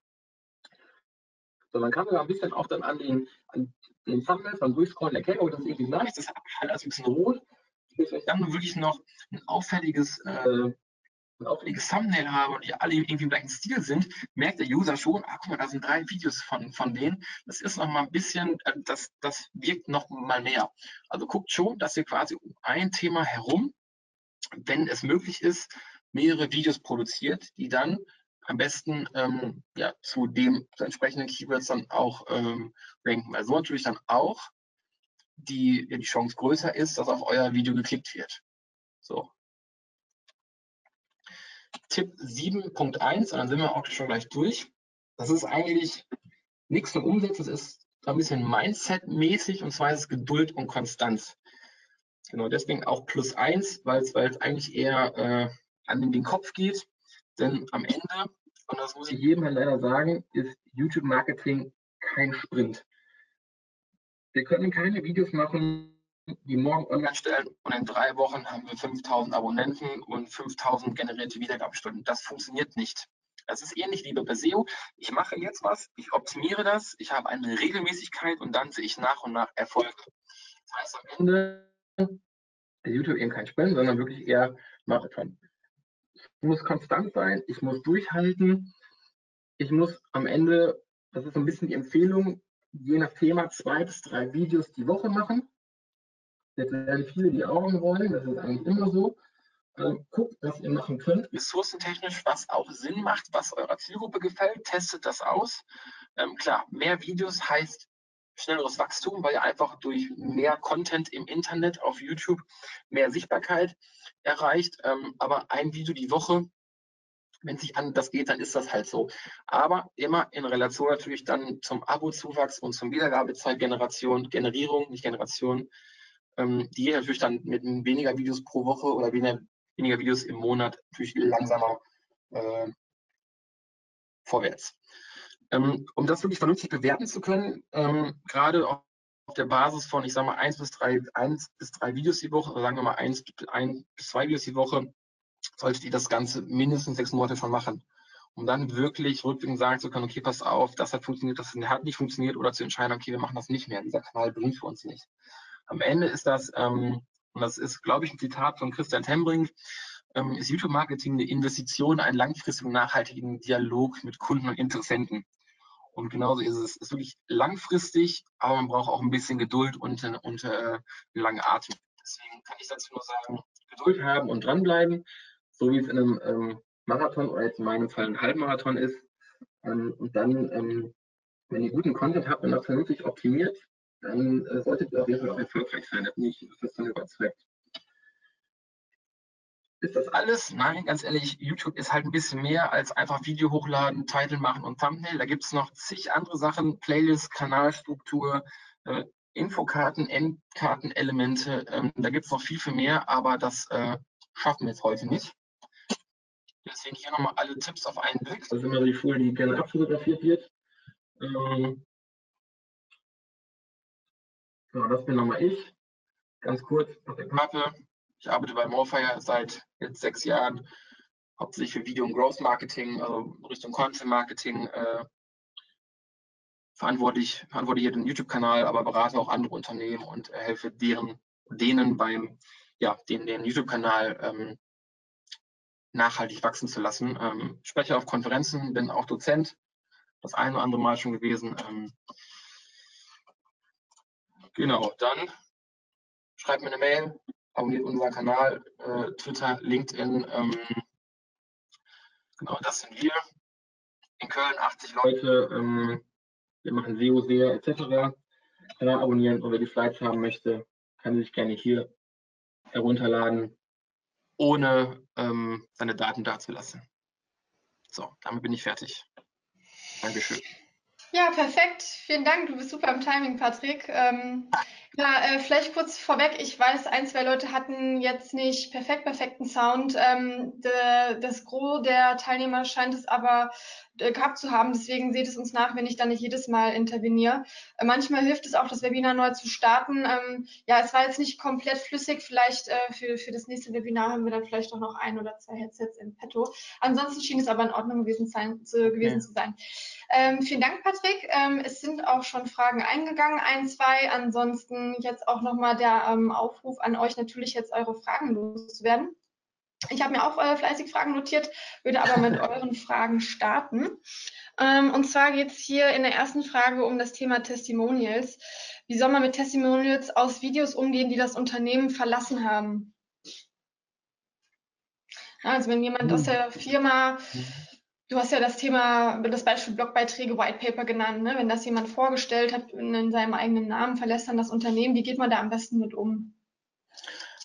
So, man kann sogar ein bisschen auch dann an den, an den Thumbnails beim Durchscrollen erkennen, oh, das ist irgendwie nice, das ist alles ein bisschen rot. Ich dann wirklich noch ein auffälliges, äh, ein auffälliges Thumbnail habe und die alle irgendwie im gleichen Stil sind, merkt der User schon, ah, guck mal, da sind drei Videos von, von denen. Das ist noch mal ein bisschen, äh, das, das wirkt noch mal mehr. Also guckt schon, dass ihr quasi um ein Thema herum, wenn es möglich ist, mehrere Videos produziert, die dann am besten ähm, ja, zu dem zu entsprechenden Keywords dann auch ähm, ranken. Also natürlich dann auch die, ja, die Chance größer ist, dass auf euer Video geklickt wird. So. Tipp 7.1, und dann sind wir auch schon gleich durch. Das ist eigentlich nichts zum Umsetzen, das ist ein bisschen Mindset-mäßig, und zwar ist es Geduld und Konstanz. Genau, deswegen auch plus eins, weil es eigentlich eher äh, an den Kopf geht. Denn am Ende, und das muss ich jedem leider sagen, ist YouTube-Marketing kein Sprint. Wir können keine Videos machen, die morgen online stellen und in drei Wochen haben wir 5000 Abonnenten und 5000 generierte Wiedergabestunden. Das funktioniert nicht. Das ist ähnlich wie bei SEO. Ich mache jetzt was, ich optimiere das, ich habe eine Regelmäßigkeit und dann sehe ich nach und nach Erfolg. Das heißt am Ende der YouTube eben kein Sprint, sondern wirklich eher Marathon. Ich muss konstant sein, ich muss durchhalten, ich muss am Ende, das ist so ein bisschen die Empfehlung, je nach Thema zwei bis drei Videos die Woche machen. Jetzt werden viele die Augen rollen, das ist eigentlich immer so. Ähm, guckt, was ihr machen könnt, ressourcentechnisch, was auch Sinn macht, was eurer Zielgruppe gefällt, testet das aus. Ähm, klar, mehr Videos heißt schnelleres Wachstum, weil ihr einfach durch mehr Content im Internet auf YouTube mehr Sichtbarkeit erreicht. Ähm, aber ein Video die Woche, wenn sich an das geht, dann ist das halt so. Aber immer in Relation natürlich dann zum Abo-Zuwachs und zum Wiedergabezeitgeneration, Generierung, nicht Generation, ähm, die natürlich dann mit weniger Videos pro Woche oder weniger, weniger Videos im Monat natürlich langsamer äh, vorwärts. Ähm, um das wirklich vernünftig bewerten zu können, ähm, gerade auf der Basis von, ich sage mal, eins bis drei, eins bis drei Videos die Woche, oder sagen wir mal eins, ein bis zwei Videos die Woche, solltet ihr das Ganze mindestens sechs Monate schon machen. Um dann wirklich rückblickend sagen zu können, okay, pass auf, das hat funktioniert, das hat nicht funktioniert, oder zu entscheiden, okay, wir machen das nicht mehr. Dieser Kanal bringt für uns nicht. Am Ende ist das, ähm, und das ist, glaube ich, ein Zitat von Christian Tembring, ähm, ist YouTube-Marketing eine Investition, einen langfristigen, nachhaltigen Dialog mit Kunden und Interessenten. Und genauso ist es. Es ist wirklich langfristig, aber man braucht auch ein bisschen Geduld und, und äh, lange Atem. Deswegen kann ich dazu nur sagen, Geduld haben und dranbleiben, so wie es in einem ähm, Marathon oder jetzt in meinem Fall ein Halbmarathon ist. Ähm, und dann, ähm, wenn ihr guten Content habt und das vernünftig optimiert, dann äh, solltet ihr auf jeden Fall auch erfolgreich sein. Da bin ich fest von überzeugt. Ist das alles? Nein, ganz ehrlich, YouTube ist halt ein bisschen mehr als einfach Video hochladen, Titel machen und Thumbnail. Da gibt es noch zig andere Sachen, Playlist, Kanalstruktur, äh, Infokarten, Endkartenelemente. Ähm, da gibt es noch viel, viel mehr, aber das äh, schaffen wir jetzt heute nicht. Deswegen hier nochmal alle Tipps auf einen Blick. Das ist immer die Folie, die gerne abfotografiert wird. Ähm, so, das bin nochmal ich. Ganz kurz der Karte. Ich arbeite bei Morfire seit jetzt sechs Jahren, hauptsächlich für Video- und Growth Marketing, also Richtung Content Marketing. Äh, verantwortlich, verantworte hier den YouTube-Kanal, aber berate auch andere Unternehmen und helfe deren, denen beim, ja, den, den YouTube-Kanal ähm, nachhaltig wachsen zu lassen. Ähm, spreche auf Konferenzen, bin auch Dozent, das ein oder andere Mal schon gewesen. Ähm, genau, dann schreibt mir eine Mail, abonniert unseren Kanal, äh, Twitter, LinkedIn. Ähm, genau, das sind wir. In Köln 80 Leute. Ähm, wir machen SEO, SEA etc. Kanal abonnieren und wer die Slides haben möchte, kann sich gerne hier herunterladen, ohne ähm, seine Daten dazulassen. So, damit bin ich fertig. Dankeschön. Ja, perfekt. Vielen Dank. Du bist super im Timing, Patrick. Ähm, Ja, äh, vielleicht kurz vorweg. Ich weiß, ein, zwei Leute hatten jetzt nicht perfekt perfekten Sound. Ähm, de, das Gros der Teilnehmer scheint es aber äh, gehabt zu haben. Deswegen seht es uns nach, wenn ich da nicht jedes Mal interveniere. Äh, manchmal hilft es auch, das Webinar neu zu starten. Ähm, ja, es war jetzt nicht komplett flüssig. Vielleicht äh, für, für das nächste Webinar haben wir dann vielleicht auch noch ein oder zwei Headsets im Petto. Ansonsten schien es aber in Ordnung gewesen, sein, zu, gewesen okay. zu sein. Ähm, vielen Dank, Patrick. Ähm, es sind auch schon Fragen eingegangen, ein, zwei. Ansonsten jetzt auch nochmal der ähm, Aufruf an euch, natürlich jetzt eure Fragen loszuwerden. Ich habe mir auch äh, fleißig Fragen notiert, würde aber mit euren Fragen starten. Ähm, und zwar geht es hier in der ersten Frage um das Thema Testimonials. Wie soll man mit Testimonials aus Videos umgehen, die das Unternehmen verlassen haben? Also wenn jemand aus hm. der Firma hm. Du hast ja das Thema, das Beispiel Blogbeiträge, White Paper genannt. Ne? Wenn das jemand vorgestellt hat in seinem eigenen Namen, verlässt dann das Unternehmen. Wie geht man da am besten mit um?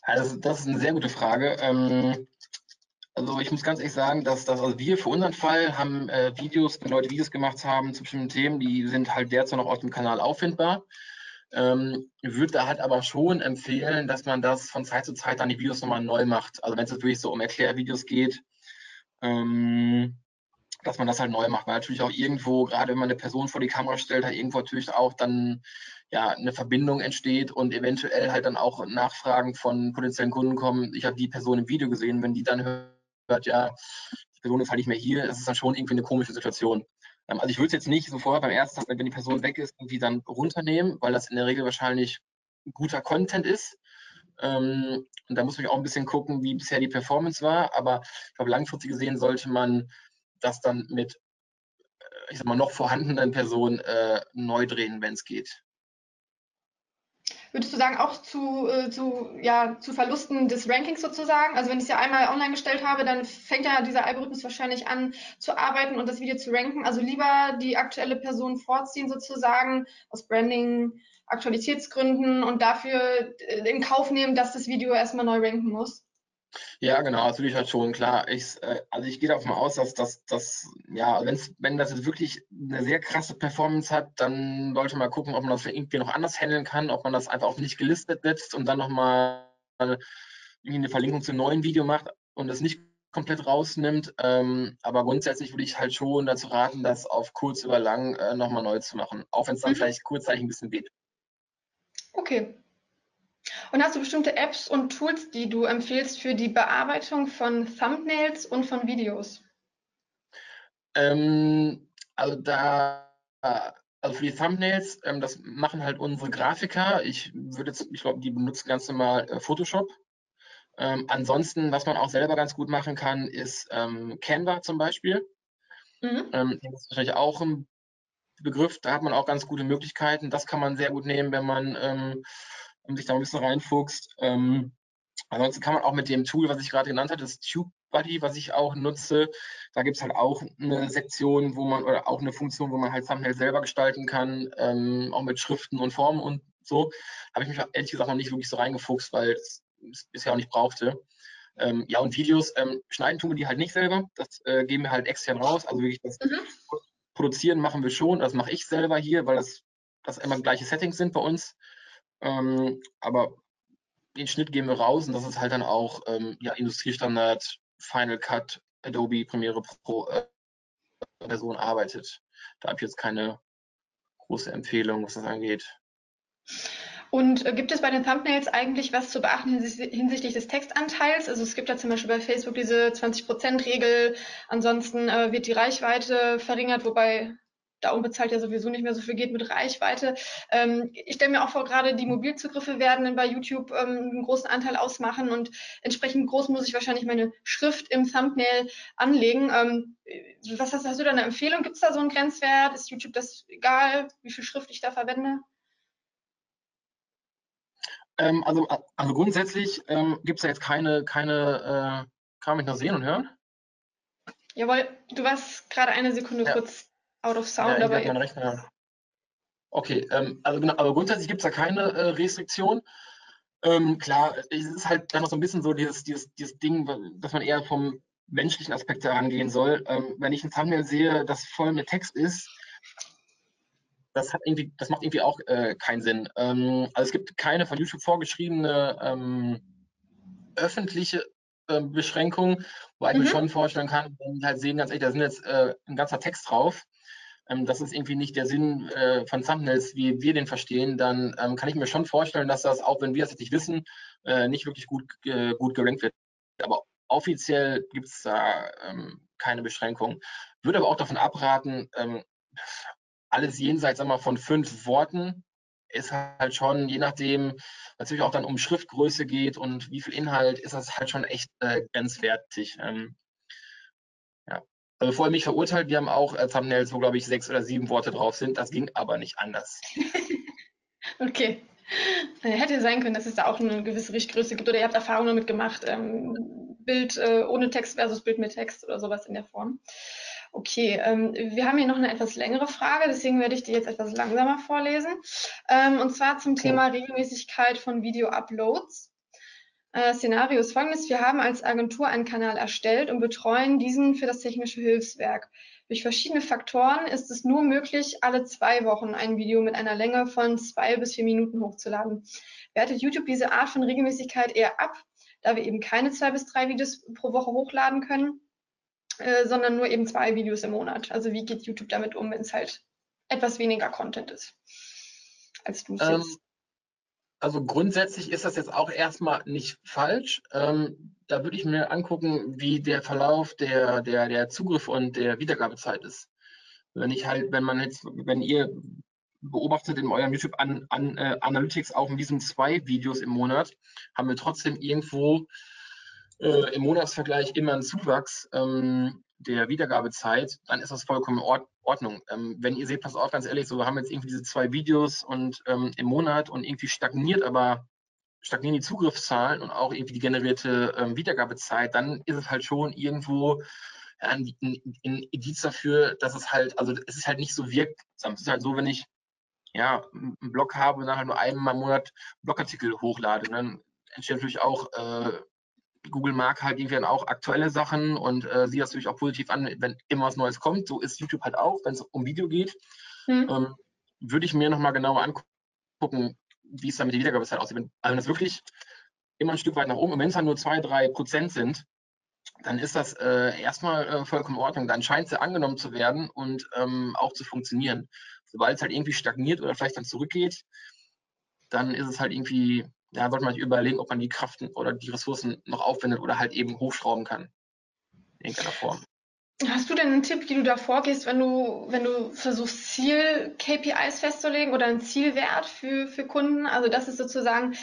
Also das ist eine sehr gute Frage. Ähm, also ich muss ganz ehrlich sagen, dass, dass also wir für unseren Fall haben äh, Videos, wenn Leute Videos gemacht haben zu bestimmten Themen, die sind halt derzeit noch auf dem Kanal auffindbar. Ähm, würde da halt aber schon empfehlen, dass man das von Zeit zu Zeit dann die Videos nochmal neu macht. Also wenn es wirklich so um Erklärvideos geht, ähm, dass man das halt neu macht. Weil natürlich auch irgendwo, gerade wenn man eine Person vor die Kamera stellt, da irgendwo natürlich auch dann ja eine Verbindung entsteht und eventuell halt dann auch Nachfragen von potenziellen Kunden kommen. Ich habe die Person im Video gesehen, wenn die dann hört, ja, die Person ist halt nicht mehr hier, ist es dann schon irgendwie eine komische Situation. Ähm, also ich würde es jetzt nicht sofort beim ersten, wenn die Person weg ist, irgendwie dann runternehmen, weil das in der Regel wahrscheinlich guter Content ist. Ähm, und da muss man auch ein bisschen gucken, wie bisher die Performance war. Aber ich glaube, langfristig gesehen sollte man das dann mit, äh, ich sag mal, noch vorhandenen Personen äh, neu drehen, wenn es geht. Würdest du sagen, auch zu, äh, zu, ja, zu Verlusten des Rankings sozusagen? Also wenn ich es ja einmal online gestellt habe, dann fängt ja dieser Algorithmus wahrscheinlich an zu arbeiten und das Video zu ranken. Also lieber die aktuelle Person vorziehen sozusagen aus Branding, Aktualitätsgründen und dafür äh, in Kauf nehmen, dass das Video erstmal neu ranken muss. Ja, genau, das würde ich halt schon, klar. Ich, äh, also ich gehe davon aus, dass das, dass, ja, wenn's, wenn das jetzt wirklich eine sehr krasse Performance hat, dann sollte man gucken, ob man das irgendwie noch anders handeln kann, ob man das einfach auf nicht gelistet setzt und dann nochmal eine Verlinkung zu einem neuen Video macht und es nicht komplett rausnimmt. Ähm, aber grundsätzlich würde ich halt schon dazu raten, das auf kurz über lang äh, nochmal neu zu machen, auch wenn es dann mhm. vielleicht kurzzeitig ein bisschen weht. Okay, und hast du bestimmte Apps und Tools, die du empfiehlst für die Bearbeitung von Thumbnails und von Videos? Ähm, also da, also für die Thumbnails, ähm, das machen halt unsere Grafiker. Ich würde jetzt, ich glaube, die benutzen ganz normal äh, Photoshop. Ähm, ansonsten, was man auch selber ganz gut machen kann, ist ähm, Canva zum Beispiel. Mhm. Ähm, das ist wahrscheinlich auch ein Begriff. Da hat man auch ganz gute Möglichkeiten. Das kann man sehr gut nehmen, wenn man ähm, und sich da ein bisschen reinfuchst. Ähm, ansonsten kann man auch mit dem Tool, was ich gerade genannt habe, das TubeBuddy, was ich auch nutze, da gibt es halt auch eine Sektion, wo man, oder auch eine Funktion, wo man halt Thumbnail selber gestalten kann, ähm, auch mit Schriften und Formen und so. Habe ich mich ehrlich gesagt noch nicht wirklich so reingefuchst, weil es bisher auch nicht brauchte. Ähm, ja, und Videos ähm, schneiden tun wir die halt nicht selber. Das äh, geben wir halt extern raus. Also wirklich das mhm. Produzieren machen wir schon. Das mache ich selber hier, weil das, das immer gleiche Settings sind bei uns. Ähm, aber den Schnitt gehen wir raus und das ist halt dann auch ähm, ja, Industriestandard, Final Cut, Adobe Premiere Pro äh, Person arbeitet. Da habe ich jetzt keine große Empfehlung, was das angeht. Und äh, gibt es bei den Thumbnails eigentlich was zu beachten hinsichtlich des Textanteils? Also es gibt da zum Beispiel bei Facebook diese 20%-Regel, ansonsten äh, wird die Reichweite verringert, wobei da unbezahlt ja sowieso nicht mehr so viel geht mit Reichweite. Ähm, ich stelle mir auch vor, gerade die Mobilzugriffe werden bei YouTube ähm, einen großen Anteil ausmachen und entsprechend groß muss ich wahrscheinlich meine Schrift im Thumbnail anlegen. Ähm, was hast, hast, du da eine Empfehlung? Gibt es da so einen Grenzwert? Ist YouTube das egal, wie viel Schrift ich da verwende? Ähm, also, also grundsätzlich ähm, gibt es da jetzt keine, keine äh, kann man mich noch sehen und hören? Jawohl, du warst gerade eine Sekunde ja. kurz Out of Sound, ja, aber. Ja. Rechner. Okay, ähm, also genau, aber grundsätzlich gibt es da keine äh, Restriktion. Ähm, klar, es ist halt dann noch so ein bisschen so dieses, dieses, dieses Ding, dass man eher vom menschlichen Aspekt herangehen soll. Ähm, wenn ich ein Thumbnail sehe, das voll mit Text ist, das hat irgendwie, das macht irgendwie auch äh, keinen Sinn. Ähm, also es gibt keine von YouTube vorgeschriebene ähm, öffentliche äh, Beschränkung, ich mhm. mir schon vorstellen kann, wenn die halt sehen, ganz ehrlich, da sind jetzt äh, ein ganzer Text drauf. Ähm, das ist irgendwie nicht der Sinn äh, von Thumbnails, wie wir den verstehen, dann ähm, kann ich mir schon vorstellen, dass das, auch wenn wir es jetzt nicht wissen, äh, nicht wirklich gut, gut gerankt wird. Aber offiziell gibt es da ähm, keine Beschränkung. Würde aber auch davon abraten, ähm, alles jenseits mal, von fünf Worten ist halt schon, je nachdem, natürlich auch dann um Schriftgröße geht und wie viel Inhalt, ist das halt schon echt äh, grenzwertig. Ähm. Also bevor ihr mich verurteilt, wir haben auch äh, Thumbnails, wo, glaube ich, sechs oder sieben Worte drauf sind. Das ging aber nicht anders. okay. Hätte sein können, dass es da auch eine gewisse Richtgröße gibt oder ihr habt Erfahrungen damit gemacht, ähm, Bild äh, ohne Text versus Bild mit Text oder sowas in der Form. Okay, ähm, wir haben hier noch eine etwas längere Frage, deswegen werde ich die jetzt etwas langsamer vorlesen. Ähm, und zwar zum Thema Regelmäßigkeit von Video-Uploads. Äh, Szenario ist folgendes. Wir haben als Agentur einen Kanal erstellt und betreuen diesen für das technische Hilfswerk. Durch verschiedene Faktoren ist es nur möglich, alle zwei Wochen ein Video mit einer Länge von zwei bis vier Minuten hochzuladen. Wertet YouTube diese Art von Regelmäßigkeit eher ab, da wir eben keine zwei bis drei Videos pro Woche hochladen können? Äh, sondern nur eben zwei Videos im Monat. Also wie geht YouTube damit um, wenn es halt etwas weniger Content ist, als du es ähm, jetzt? Also grundsätzlich ist das jetzt auch erstmal nicht falsch. Ähm, da würde ich mir angucken, wie der Verlauf der, der, der Zugriff und der Wiedergabezeit ist. Wenn ich halt, wenn man jetzt, wenn ihr beobachtet in eurem YouTube an, an, äh, Analytics auch in diesen zwei Videos im Monat, haben wir trotzdem irgendwo äh, im Monatsvergleich immer einen Zuwachs ähm, der Wiedergabezeit, dann ist das vollkommen in Ordnung. Ähm, wenn ihr seht, pass auf, ganz ehrlich, so wir haben jetzt irgendwie diese zwei Videos und ähm, im Monat und irgendwie stagniert aber stagnieren die Zugriffszahlen und auch irgendwie die generierte ähm, Wiedergabezeit, dann ist es halt schon irgendwo ein, ein Indiz dafür, dass es halt, also es ist halt nicht so wirksam. Es ist halt so, wenn ich ja, einen Blog habe und dann halt nur einmal im Monat Blogartikel hochlade, dann entsteht natürlich auch äh, Google mag halt irgendwie auch aktuelle Sachen und äh, sieht das natürlich auch positiv an, wenn immer was Neues kommt. So ist YouTube halt auch, wenn es um Video geht. Mhm. Ähm, würde ich mir nochmal genauer angucken, wie es da mit der Wiedergabezeit aussieht. Wenn, also wenn das wirklich immer ein Stück weit nach oben, und wenn es dann nur zwei, drei Prozent sind, dann ist das äh, erstmal äh, vollkommen in Ordnung. Dann scheint es ja angenommen zu werden und ähm, auch zu funktionieren. Sobald es halt irgendwie stagniert oder vielleicht dann zurückgeht, dann ist es halt irgendwie ja, sollte man sich überlegen, ob man die Kraft oder die Ressourcen noch aufwendet oder halt eben hochschrauben kann. In irgendeiner Form. Hast du denn einen Tipp, wie du da vorgehst, wenn du, wenn du versuchst, Ziel-KPIs festzulegen oder einen Zielwert für, für Kunden? Also das ist sozusagen,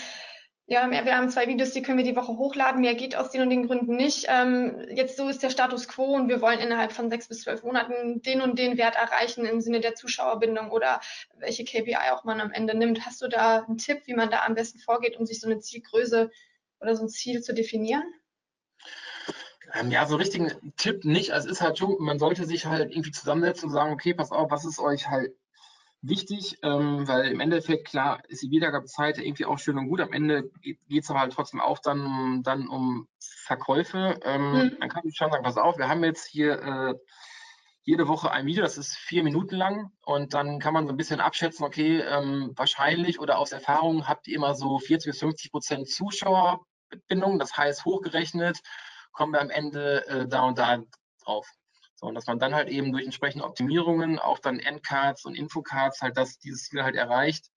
ja, wir haben zwei Videos, die können wir die Woche hochladen, mehr geht aus den und den Gründen nicht. Ähm, jetzt so ist der Status quo und wir wollen innerhalb von sechs bis zwölf Monaten den und den Wert erreichen im Sinne der Zuschauerbindung oder welche KPI auch man am Ende nimmt. Hast du da einen Tipp, wie man da am besten vorgeht, um sich so eine Zielgröße oder so ein Ziel zu definieren? Ähm, ja, so richtigen Tipp nicht. Also es ist halt schon, man sollte sich halt irgendwie zusammensetzen und sagen, okay, pass auf, was ist euch halt wichtig, ähm, weil im Endeffekt, klar, ist die Wiedergabezeit irgendwie auch schön und gut. Am Ende geht es aber halt trotzdem auch dann, dann um Verkäufe. Ähm, mhm. Dann kann ich schon sagen, pass auf, wir haben jetzt hier äh, jede Woche ein Video, das ist vier Minuten lang und dann kann man so ein bisschen abschätzen, okay, ähm, wahrscheinlich oder aus Erfahrung habt ihr immer so 40 bis 50 Prozent Zuschauerbindung, das heißt hochgerechnet kommen wir am Ende äh, da und da drauf. So, und dass man dann halt eben durch entsprechende Optimierungen, auch dann Endcards und Infocards halt das, dieses Ziel halt erreicht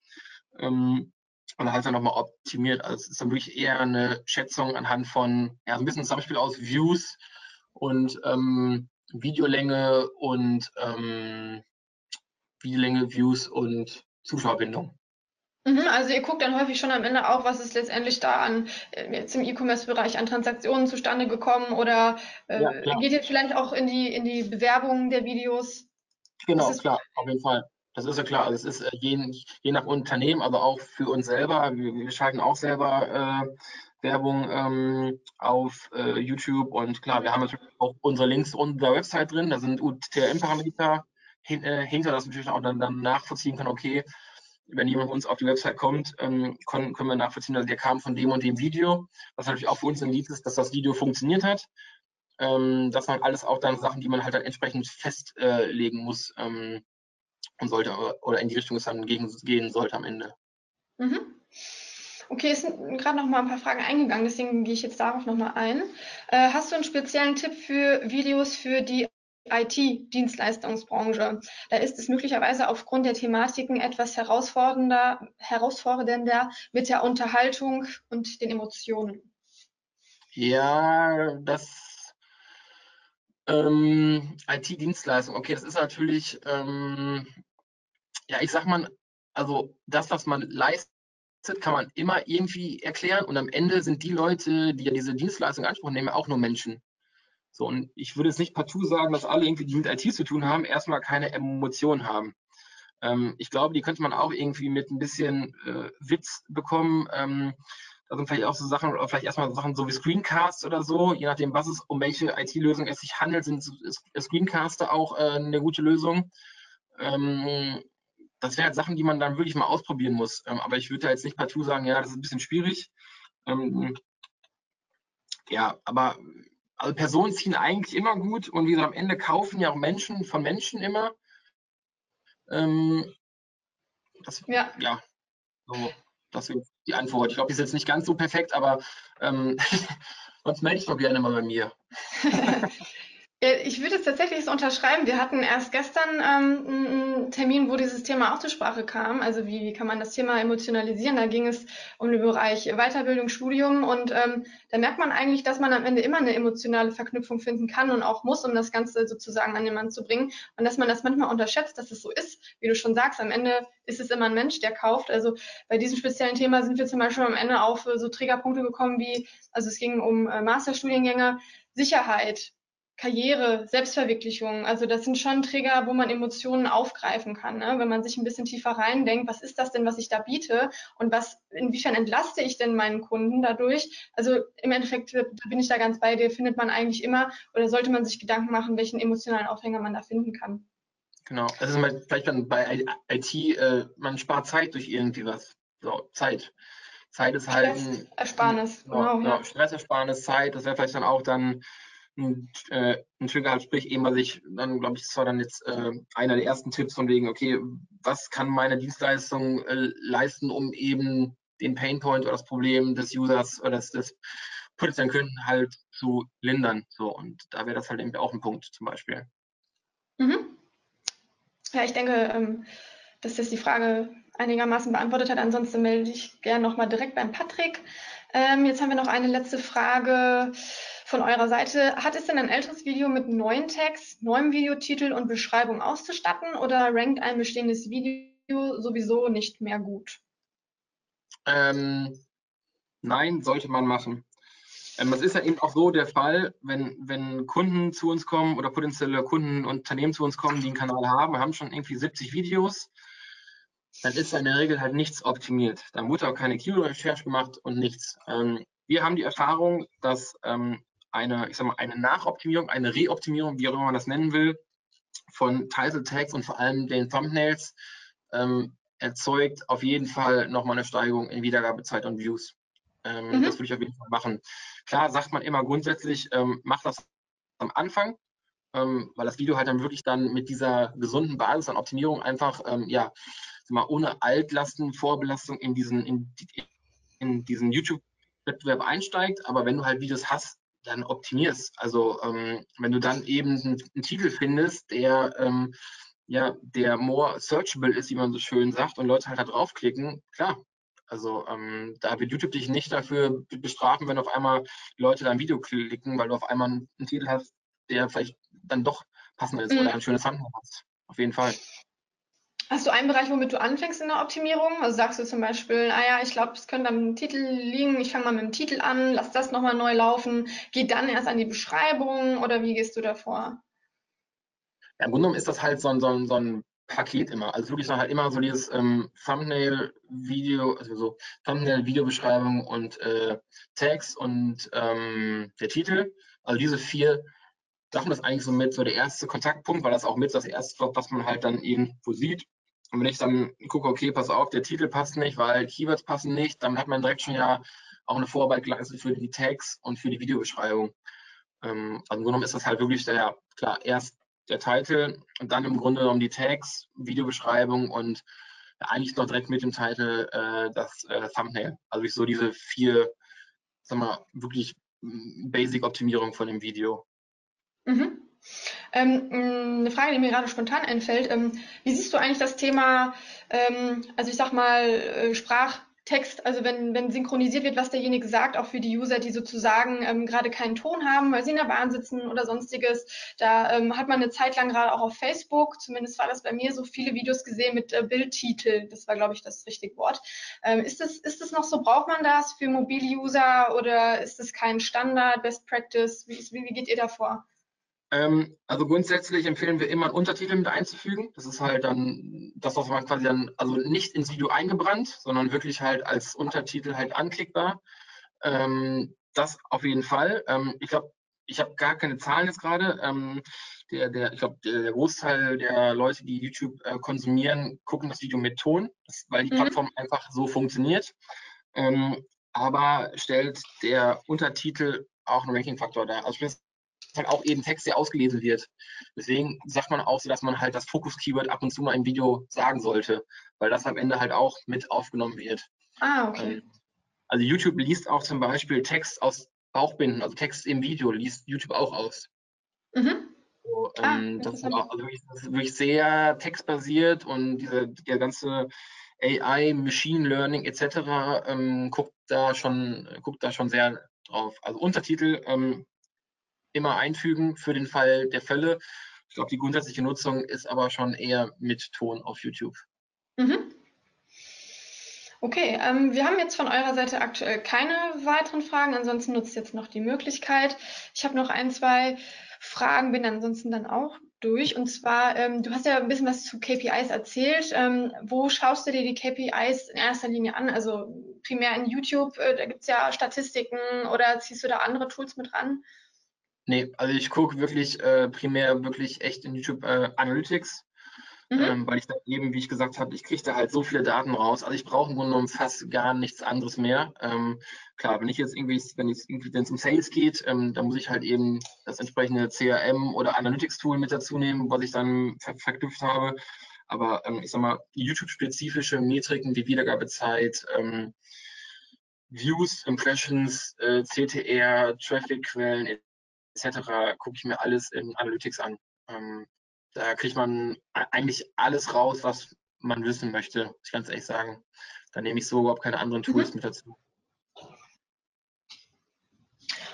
ähm, und halt dann nochmal optimiert. Also es ist dann wirklich eher eine Schätzung anhand von, ja, so ein bisschen Zusammenspiel aus Views und ähm, Videolänge und ähm, Videolänge, Views und Zuschauerbindung. Mhm, also ihr guckt dann häufig schon am Ende auch, was ist letztendlich da an äh, jetzt im E-Commerce-Bereich an Transaktionen zustande gekommen oder äh, ja, geht ihr vielleicht auch in die in die Bewerbung der Videos? Genau, klar, auf jeden Fall. Das ist ja klar. Also es ist äh, je, je nach Unternehmen, aber auch für uns selber. Wir, wir schalten auch selber äh, Werbung ähm, auf äh, YouTube und klar, wir haben natürlich auch unsere Links unserer Website drin. Da sind UTM-Parameter äh, hinter, dass natürlich auch dann, dann nachvollziehen kann, okay, wenn jemand bei uns auf die Website kommt, ähm, können, wir nachvollziehen, dass der kam von dem und dem Video, was natürlich auch für uns ein Lied ist, dass das Video funktioniert hat. Ähm, das sind halt alles auch dann Sachen, die man halt dann entsprechend festlegen muss. Ähm, und sollte oder in die Richtung es dann gegen, gehen sollte am Ende. Mhm. Okay, es sind gerade noch mal ein paar Fragen eingegangen, deswegen gehe ich jetzt darauf noch mal ein. Äh, hast du einen speziellen Tipp für Videos für die IT-Dienstleistungsbranche? Da ist es möglicherweise aufgrund der Thematiken etwas herausfordernder, herausfordernder mit der Unterhaltung und den Emotionen. Ja, das ähm, IT-Dienstleistung, okay, das ist natürlich, ähm, ja, ich sag mal, also das, was man leistet, kann man immer irgendwie erklären und am Ende sind die Leute, die ja diese Dienstleistung in Anspruch nehmen, auch nur Menschen. So, und ich würde jetzt nicht partout sagen, dass alle irgendwie, die mit IT zu tun haben, erstmal keine Emotionen haben. Ähm, ich glaube, die könnte man auch irgendwie mit ein bisschen äh, Witz bekommen. Ähm, da sind vielleicht auch so Sachen, oder vielleicht erstmal Sachen so wie Screencasts oder so, je nachdem, was es, um welche IT-Lösung es sich handelt, sind Screencaster auch äh, eine gute Lösung. Ähm, das wären halt Sachen, die man dann wirklich mal ausprobieren muss. Ähm, aber ich würde da jetzt nicht partout sagen, ja, das ist ein bisschen schwierig. Ähm, ja, aber also Personen ziehen eigentlich immer gut und wie gesagt, am Ende kaufen ja auch Menschen von Menschen immer. Ähm, das, ja. ja, so, das ist die Antwort. Ich glaube, die ist jetzt nicht ganz so perfekt, aber ähm, sonst melde ich doch gerne mal bei mir. Ich würde es tatsächlich so unterschreiben. Wir hatten erst gestern ähm, einen Termin, wo dieses Thema auch zur Sprache kam. Also wie, wie kann man das Thema emotionalisieren? Da ging es um den Bereich Weiterbildung, Studium und ähm, da merkt man eigentlich, dass man am Ende immer eine emotionale Verknüpfung finden kann und auch muss, um das Ganze sozusagen an den Mann zu bringen. Und dass man das manchmal unterschätzt, dass es so ist. Wie du schon sagst, am Ende ist es immer ein Mensch, der kauft. Also bei diesem speziellen Thema sind wir zum Beispiel am Ende auf so Trägerpunkte gekommen wie, also es ging um äh, Masterstudiengänge, Sicherheit, Karriere, Selbstverwirklichung. Also das sind schon Trigger, wo man Emotionen aufgreifen kann. Ne? Wenn man sich ein bisschen tiefer reindenkt, was ist das denn, was ich da biete und was, inwiefern entlaste ich denn meinen Kunden dadurch? Also im Endeffekt da bin ich da ganz bei dir, findet man eigentlich immer oder sollte man sich Gedanken machen, welchen emotionalen Aufhänger man da finden kann. Genau, also vielleicht dann bei IT, äh, man spart Zeit durch irgendwie was. So, Zeit. Zeit ist halt ein Ersparnis, genau, genau, ja. Stressersparnis, Zeit, das wäre vielleicht dann auch dann ein, äh, ein Trigger hat, sprich eben, was ich dann, glaube ich, das war dann jetzt äh, einer der ersten Tipps von wegen, okay, was kann meine Dienstleistung äh, leisten, um eben den Painpoint oder das Problem des Users oder des, des potenziellen Kunden halt zu lindern. So, und da wäre das halt eben auch ein Punkt zum Beispiel. Mhm. Ja, ich denke, ähm, dass das die Frage einigermaßen beantwortet hat. Ansonsten melde ich gerne nochmal direkt beim Patrick. Ähm, jetzt haben wir noch eine letzte Frage von eurer Seite. Hat es denn ein älteres Video mit neuen Text, neuem Videotitel und Beschreibung auszustatten oder rankt ein bestehendes Video sowieso nicht mehr gut? Ähm, nein, sollte man machen. Ähm, es ist ja eben auch so der Fall, wenn, wenn Kunden zu uns kommen oder potenzielle Kunden und Unternehmen zu uns kommen, die einen Kanal haben, wir haben schon irgendwie 70 Videos, dann ist in der Regel halt nichts optimiert. Dann wurde auch keine Keyword-Recherche gemacht und nichts. Ähm, wir haben die Erfahrung, dass ähm, eine, ich sag mal, eine Nachoptimierung, eine Reoptimierung, wie auch immer man das nennen will, von Title Tags und vor allem den Thumbnails ähm, erzeugt auf jeden Fall nochmal eine Steigerung in Wiedergabezeit und Views. Ähm, mhm. Das würde ich auf jeden Fall machen. Klar sagt man immer grundsätzlich, ähm, mach das am Anfang, ähm, weil das Video halt dann wirklich dann mit dieser gesunden Basis an Optimierung einfach, ähm, ja, mal, ohne Altlasten, Vorbelastung in diesen, in, in diesen YouTube-Wettbewerb einsteigt. Aber wenn du halt Videos hast, dann optimierst. Also ähm, wenn du dann eben einen, einen Titel findest, der ähm, ja, der more searchable ist, wie man so schön sagt, und Leute halt da draufklicken, klar. Also ähm, da wird YouTube dich nicht dafür bestrafen, wenn auf einmal Leute dein Video klicken, weil du auf einmal einen, Titel hast, der vielleicht dann doch passender ist mhm. oder ein schönes Thumbnail hast. Auf jeden Fall. Hast du einen Bereich, womit du anfängst in der Optimierung? Also sagst du zum Beispiel, ah ja, ich glaube, es könnte am Titel liegen, ich fange mal mit dem Titel an, lass das nochmal neu laufen, geh dann erst an die Beschreibung oder wie gehst du davor? Ja, Im Grunde genommen ist das halt so ein, so ein, so ein Paket immer. Also wirklich halt immer so dieses ähm, Thumbnail, Video, also so Thumbnail, Videobeschreibung und äh, Text und ähm, der Titel. Also diese vier Sachen ist eigentlich so mit so der erste Kontaktpunkt, weil das auch mit das erste, was man halt dann irgendwo sieht. Und wenn ich dann gucke, okay, pass auf, der Titel passt nicht, weil Keywords passen nicht, dann hat man direkt schon ja auch eine Vorarbeit geleistet für die Tags und für die Videobeschreibung. Ähm, also im Grunde genommen ist das halt wirklich der, klar, erst der Titel und dann im Grunde genommen die Tags, Videobeschreibung und eigentlich noch direkt mit dem Titel äh, das äh, Thumbnail. Also ich so diese vier, sag mal, wirklich Basic-Optimierung von dem Video. Mhm. Ähm, mm, eine Frage, die mir gerade spontan einfällt. Ähm, wie siehst du eigentlich das Thema, ähm, also ich sag mal, äh, Sprach, Text, also wenn, wenn synchronisiert wird, was derjenige sagt, auch für die User, die sozusagen ähm, gerade keinen Ton haben, weil sie in der Bahn sitzen oder sonstiges. Da ähm, hat man eine Zeit lang gerade auch auf Facebook, zumindest war das bei mir so, viele Videos gesehen mit äh, Bildtitel. Das war, glaube ich, das richtige Wort. Ähm, ist, das, ist das noch so? Braucht man das für mobile User oder ist das kein Standard, Best Practice? Wie, wie, wie geht ihr da vor? Ähm, also grundsätzlich empfehlen wir immer einen Untertitel mit einzufügen. Das ist halt dann das, was man quasi dann, also nicht ins Video eingebrannt, sondern wirklich halt als Untertitel halt anklickbar. Ähm, das auf jeden Fall. Ähm, ich glaube, ich habe gar keine Zahlen jetzt gerade. Ähm, der, der, ich glaube, der, Großteil der Leute, die YouTube äh, konsumieren, gucken das Video mit Ton, das, weil die mhm. Plattform einfach so funktioniert. Ähm, aber stellt der Untertitel auch einen Ranking-Faktor dar. Also halt auch eben Text, der ausgelesen wird. Deswegen sagt man auch so, dass man halt das Fokus-Keyword ab und zu mal im Video sagen sollte, weil das am Ende halt auch mit aufgenommen wird. Ah, okay. Ähm, also YouTube liest auch zum Beispiel Text aus Bauchbinden, also Text im Video liest YouTube auch aus. Mhm. So, ähm, ah, das, ist auch, also wirklich, das, ist wirklich, sehr textbasiert und diese, der ganze AI, Machine Learning etc. Ähm, guckt da schon guckt da schon sehr drauf. Also Untertitel ähm, immer einfügen für den Fall der Fälle. Ich glaube, die grundsätzliche Nutzung ist aber schon eher mit Ton auf YouTube. Mhm. Okay, ähm, wir haben jetzt von eurer Seite aktuell keine weiteren Fragen. Ansonsten nutzt jetzt noch die Möglichkeit. Ich habe noch ein, zwei Fragen, bin ansonsten dann auch durch. Und zwar, ähm, du hast ja ein bisschen was zu KPIs erzählt. Ähm, wo schaust du dir die KPIs in erster Linie an? Also primär in YouTube, äh, da gibt es ja Statistiken oder ziehst du da andere Tools mit ran? Nee, also ich gucke wirklich äh, primär wirklich echt in YouTube äh, Analytics, mhm. ähm, weil ich da eben, wie ich gesagt habe, ich kriege da halt so viele Daten raus. Also ich brauche im Grunde genommen fast gar nichts anderes mehr. Ähm, klar, wenn ich jetzt irgendwie, wenn es irgendwie wenn es um Sales geht, ähm, dann muss ich halt eben das entsprechende CRM oder Analytics-Tool mit dazu nehmen, was ich dann ver verknüpft habe. Aber ähm, ich sag mal, YouTube-spezifische Metriken wie Wiedergabezeit, ähm, Views, Impressions, äh, CTR, Traffic-Quellen etc. gucke ich mir alles in Analytics an. Ähm, da kriegt man eigentlich alles raus, was man wissen möchte, muss ich ganz ehrlich sagen. Da nehme ich so überhaupt keine anderen Tools mhm. mit dazu.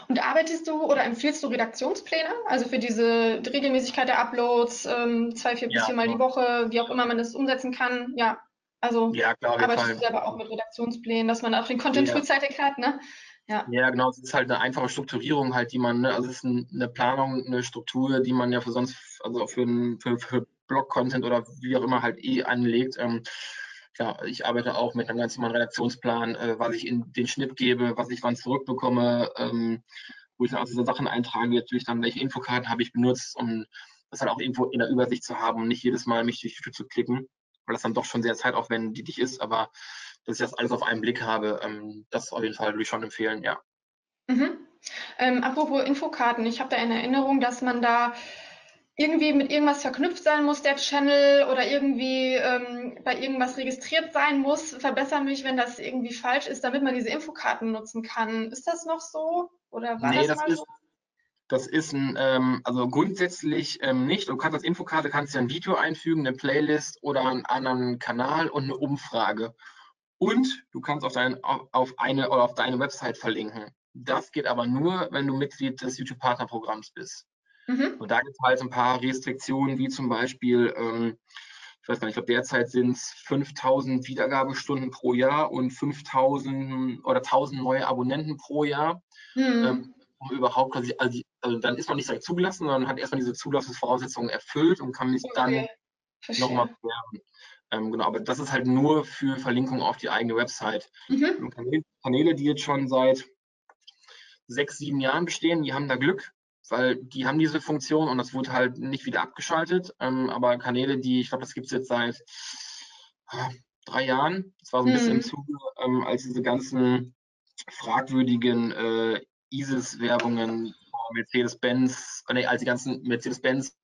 Und arbeitest du oder empfiehlst du Redaktionspläne? Also für diese Regelmäßigkeit der Uploads, ähm, zwei, vier bis ja, viermal die Woche, wie auch immer man das umsetzen kann? Ja, also ja, klar, arbeitest du selber auch mit Redaktionsplänen, dass man auch den Content ja. frühzeitig hat, ne? Ja. ja, genau. Es ist halt eine einfache Strukturierung halt, die man, ne, also es ist eine Planung, eine Struktur, die man ja für sonst, also für, für, für Blog-Content oder wie auch immer halt eh anlegt. Ähm, ja, ich arbeite auch mit einem ganz normalen Redaktionsplan, äh, was ich in den Schnitt gebe, was ich wann zurückbekomme, ähm, wo ich dann auch diese Sachen eintrage, natürlich dann, welche Infokarten habe ich benutzt, um das halt auch irgendwo in der Übersicht zu haben und nicht jedes Mal mich durch die Tür zu klicken, weil das dann doch schon sehr zeitaufwendig ist, aber dass ich das alles auf einen Blick habe. Ähm, das auf jeden Fall würde ich schon empfehlen, ja. Mhm. Ähm, apropos Infokarten, ich habe da in Erinnerung, dass man da irgendwie mit irgendwas verknüpft sein muss, der Channel, oder irgendwie ähm, bei irgendwas registriert sein muss. Verbessere mich, wenn das irgendwie falsch ist, damit man diese Infokarten nutzen kann. Ist das noch so? Oder war nee, das, das ist, so? Das ist ein, ähm, also grundsätzlich ähm, nicht. Du kannst als Infokarte kannst ja ein Video einfügen, eine Playlist oder einen anderen Kanal und eine Umfrage. Und du kannst auf, dein, auf eine oder auf deine Website verlinken. Das geht aber nur, wenn du Mitglied des YouTube-Partnerprogramms bist. Mhm. Und da gibt es halt ein paar Restriktionen, wie zum Beispiel, ähm, ich weiß gar nicht, ich glaube derzeit sind es 5000 Wiedergabestunden pro Jahr und 5000 oder 1000 neue Abonnenten pro Jahr. Mhm. Ähm, um überhaupt quasi, also, also, dann ist man nicht direkt zugelassen, sondern hat erstmal diese Zulassungsvoraussetzungen erfüllt und kann sich okay. dann nochmal bewerben. Ähm, genau, aber das ist halt nur für Verlinkung auf die eigene Website. Mhm. Kanäle, die jetzt schon seit sechs, sieben Jahren bestehen, die haben da Glück, weil die haben diese Funktion und das wurde halt nicht wieder abgeschaltet. Ähm, aber Kanäle, die, ich glaube, das gibt es jetzt seit äh, drei Jahren, das war so ein mhm. bisschen im Zuge, ähm, als diese ganzen fragwürdigen äh, ISIS-Werbungen, Mercedes-Benz, äh, nee, als die ganzen Mercedes-Benz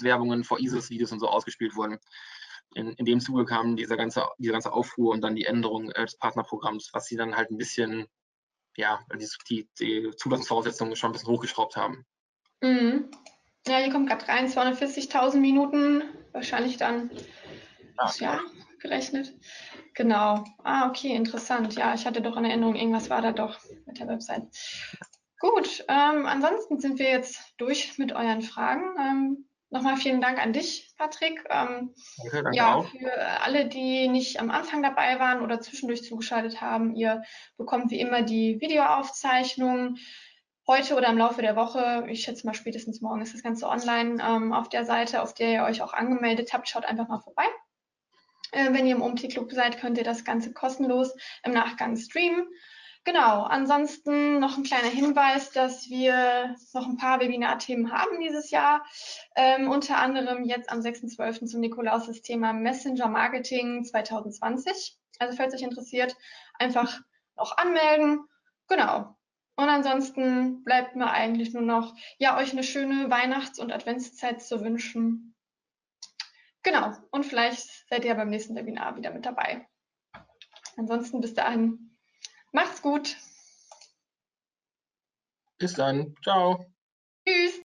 Werbungen vor ISIS-Videos und so ausgespielt wurden. In, in, dem Zuge kam dieser ganze, dieser ganze Aufruhr und dann die Änderung äh, des Partnerprogramms, was sie dann halt ein bisschen, ja, die, die Zulassungsvoraussetzungen schon ein bisschen hochgeschraubt haben. Mhm. Ja, hier kommt gerade rein, 240.000 Minuten, wahrscheinlich dann Ach, ja, gerechnet. Genau. Ah, okay, interessant. Ja, ich hatte doch eine Erinnerung, irgendwas war da doch mit der Website. Gut, ähm, ansonsten sind wir jetzt durch mit euren Fragen. Ähm, Nochmal vielen Dank an dich, Patrick. Ähm, danke, danke ja, auch. für alle, die nicht am Anfang dabei waren oder zwischendurch zugeschaltet haben, ihr bekommt wie immer die Videoaufzeichnung heute oder im Laufe der Woche. Ich schätze mal spätestens morgen ist das Ganze online ähm, auf der Seite, auf der ihr euch auch angemeldet habt. Schaut einfach mal vorbei. Äh, wenn ihr im OMT-Club seid, könnt ihr das Ganze kostenlos im Nachgang streamen. Genau, ansonsten noch ein kleiner Hinweis, dass wir noch ein paar Webinar-Themen haben dieses Jahr. Ähm, unter anderem jetzt am 6.12. zum Nikolaus das Thema Messenger Marketing 2020. Also falls euch interessiert, einfach noch anmelden. Genau. Und ansonsten bleibt mir eigentlich nur noch, ja, euch eine schöne Weihnachts- und Adventszeit zu wünschen. Genau. Und vielleicht seid ihr beim nächsten Webinar wieder mit dabei. Ansonsten bis dahin Macht's gut. Bis dann. Ciao. Tschüss.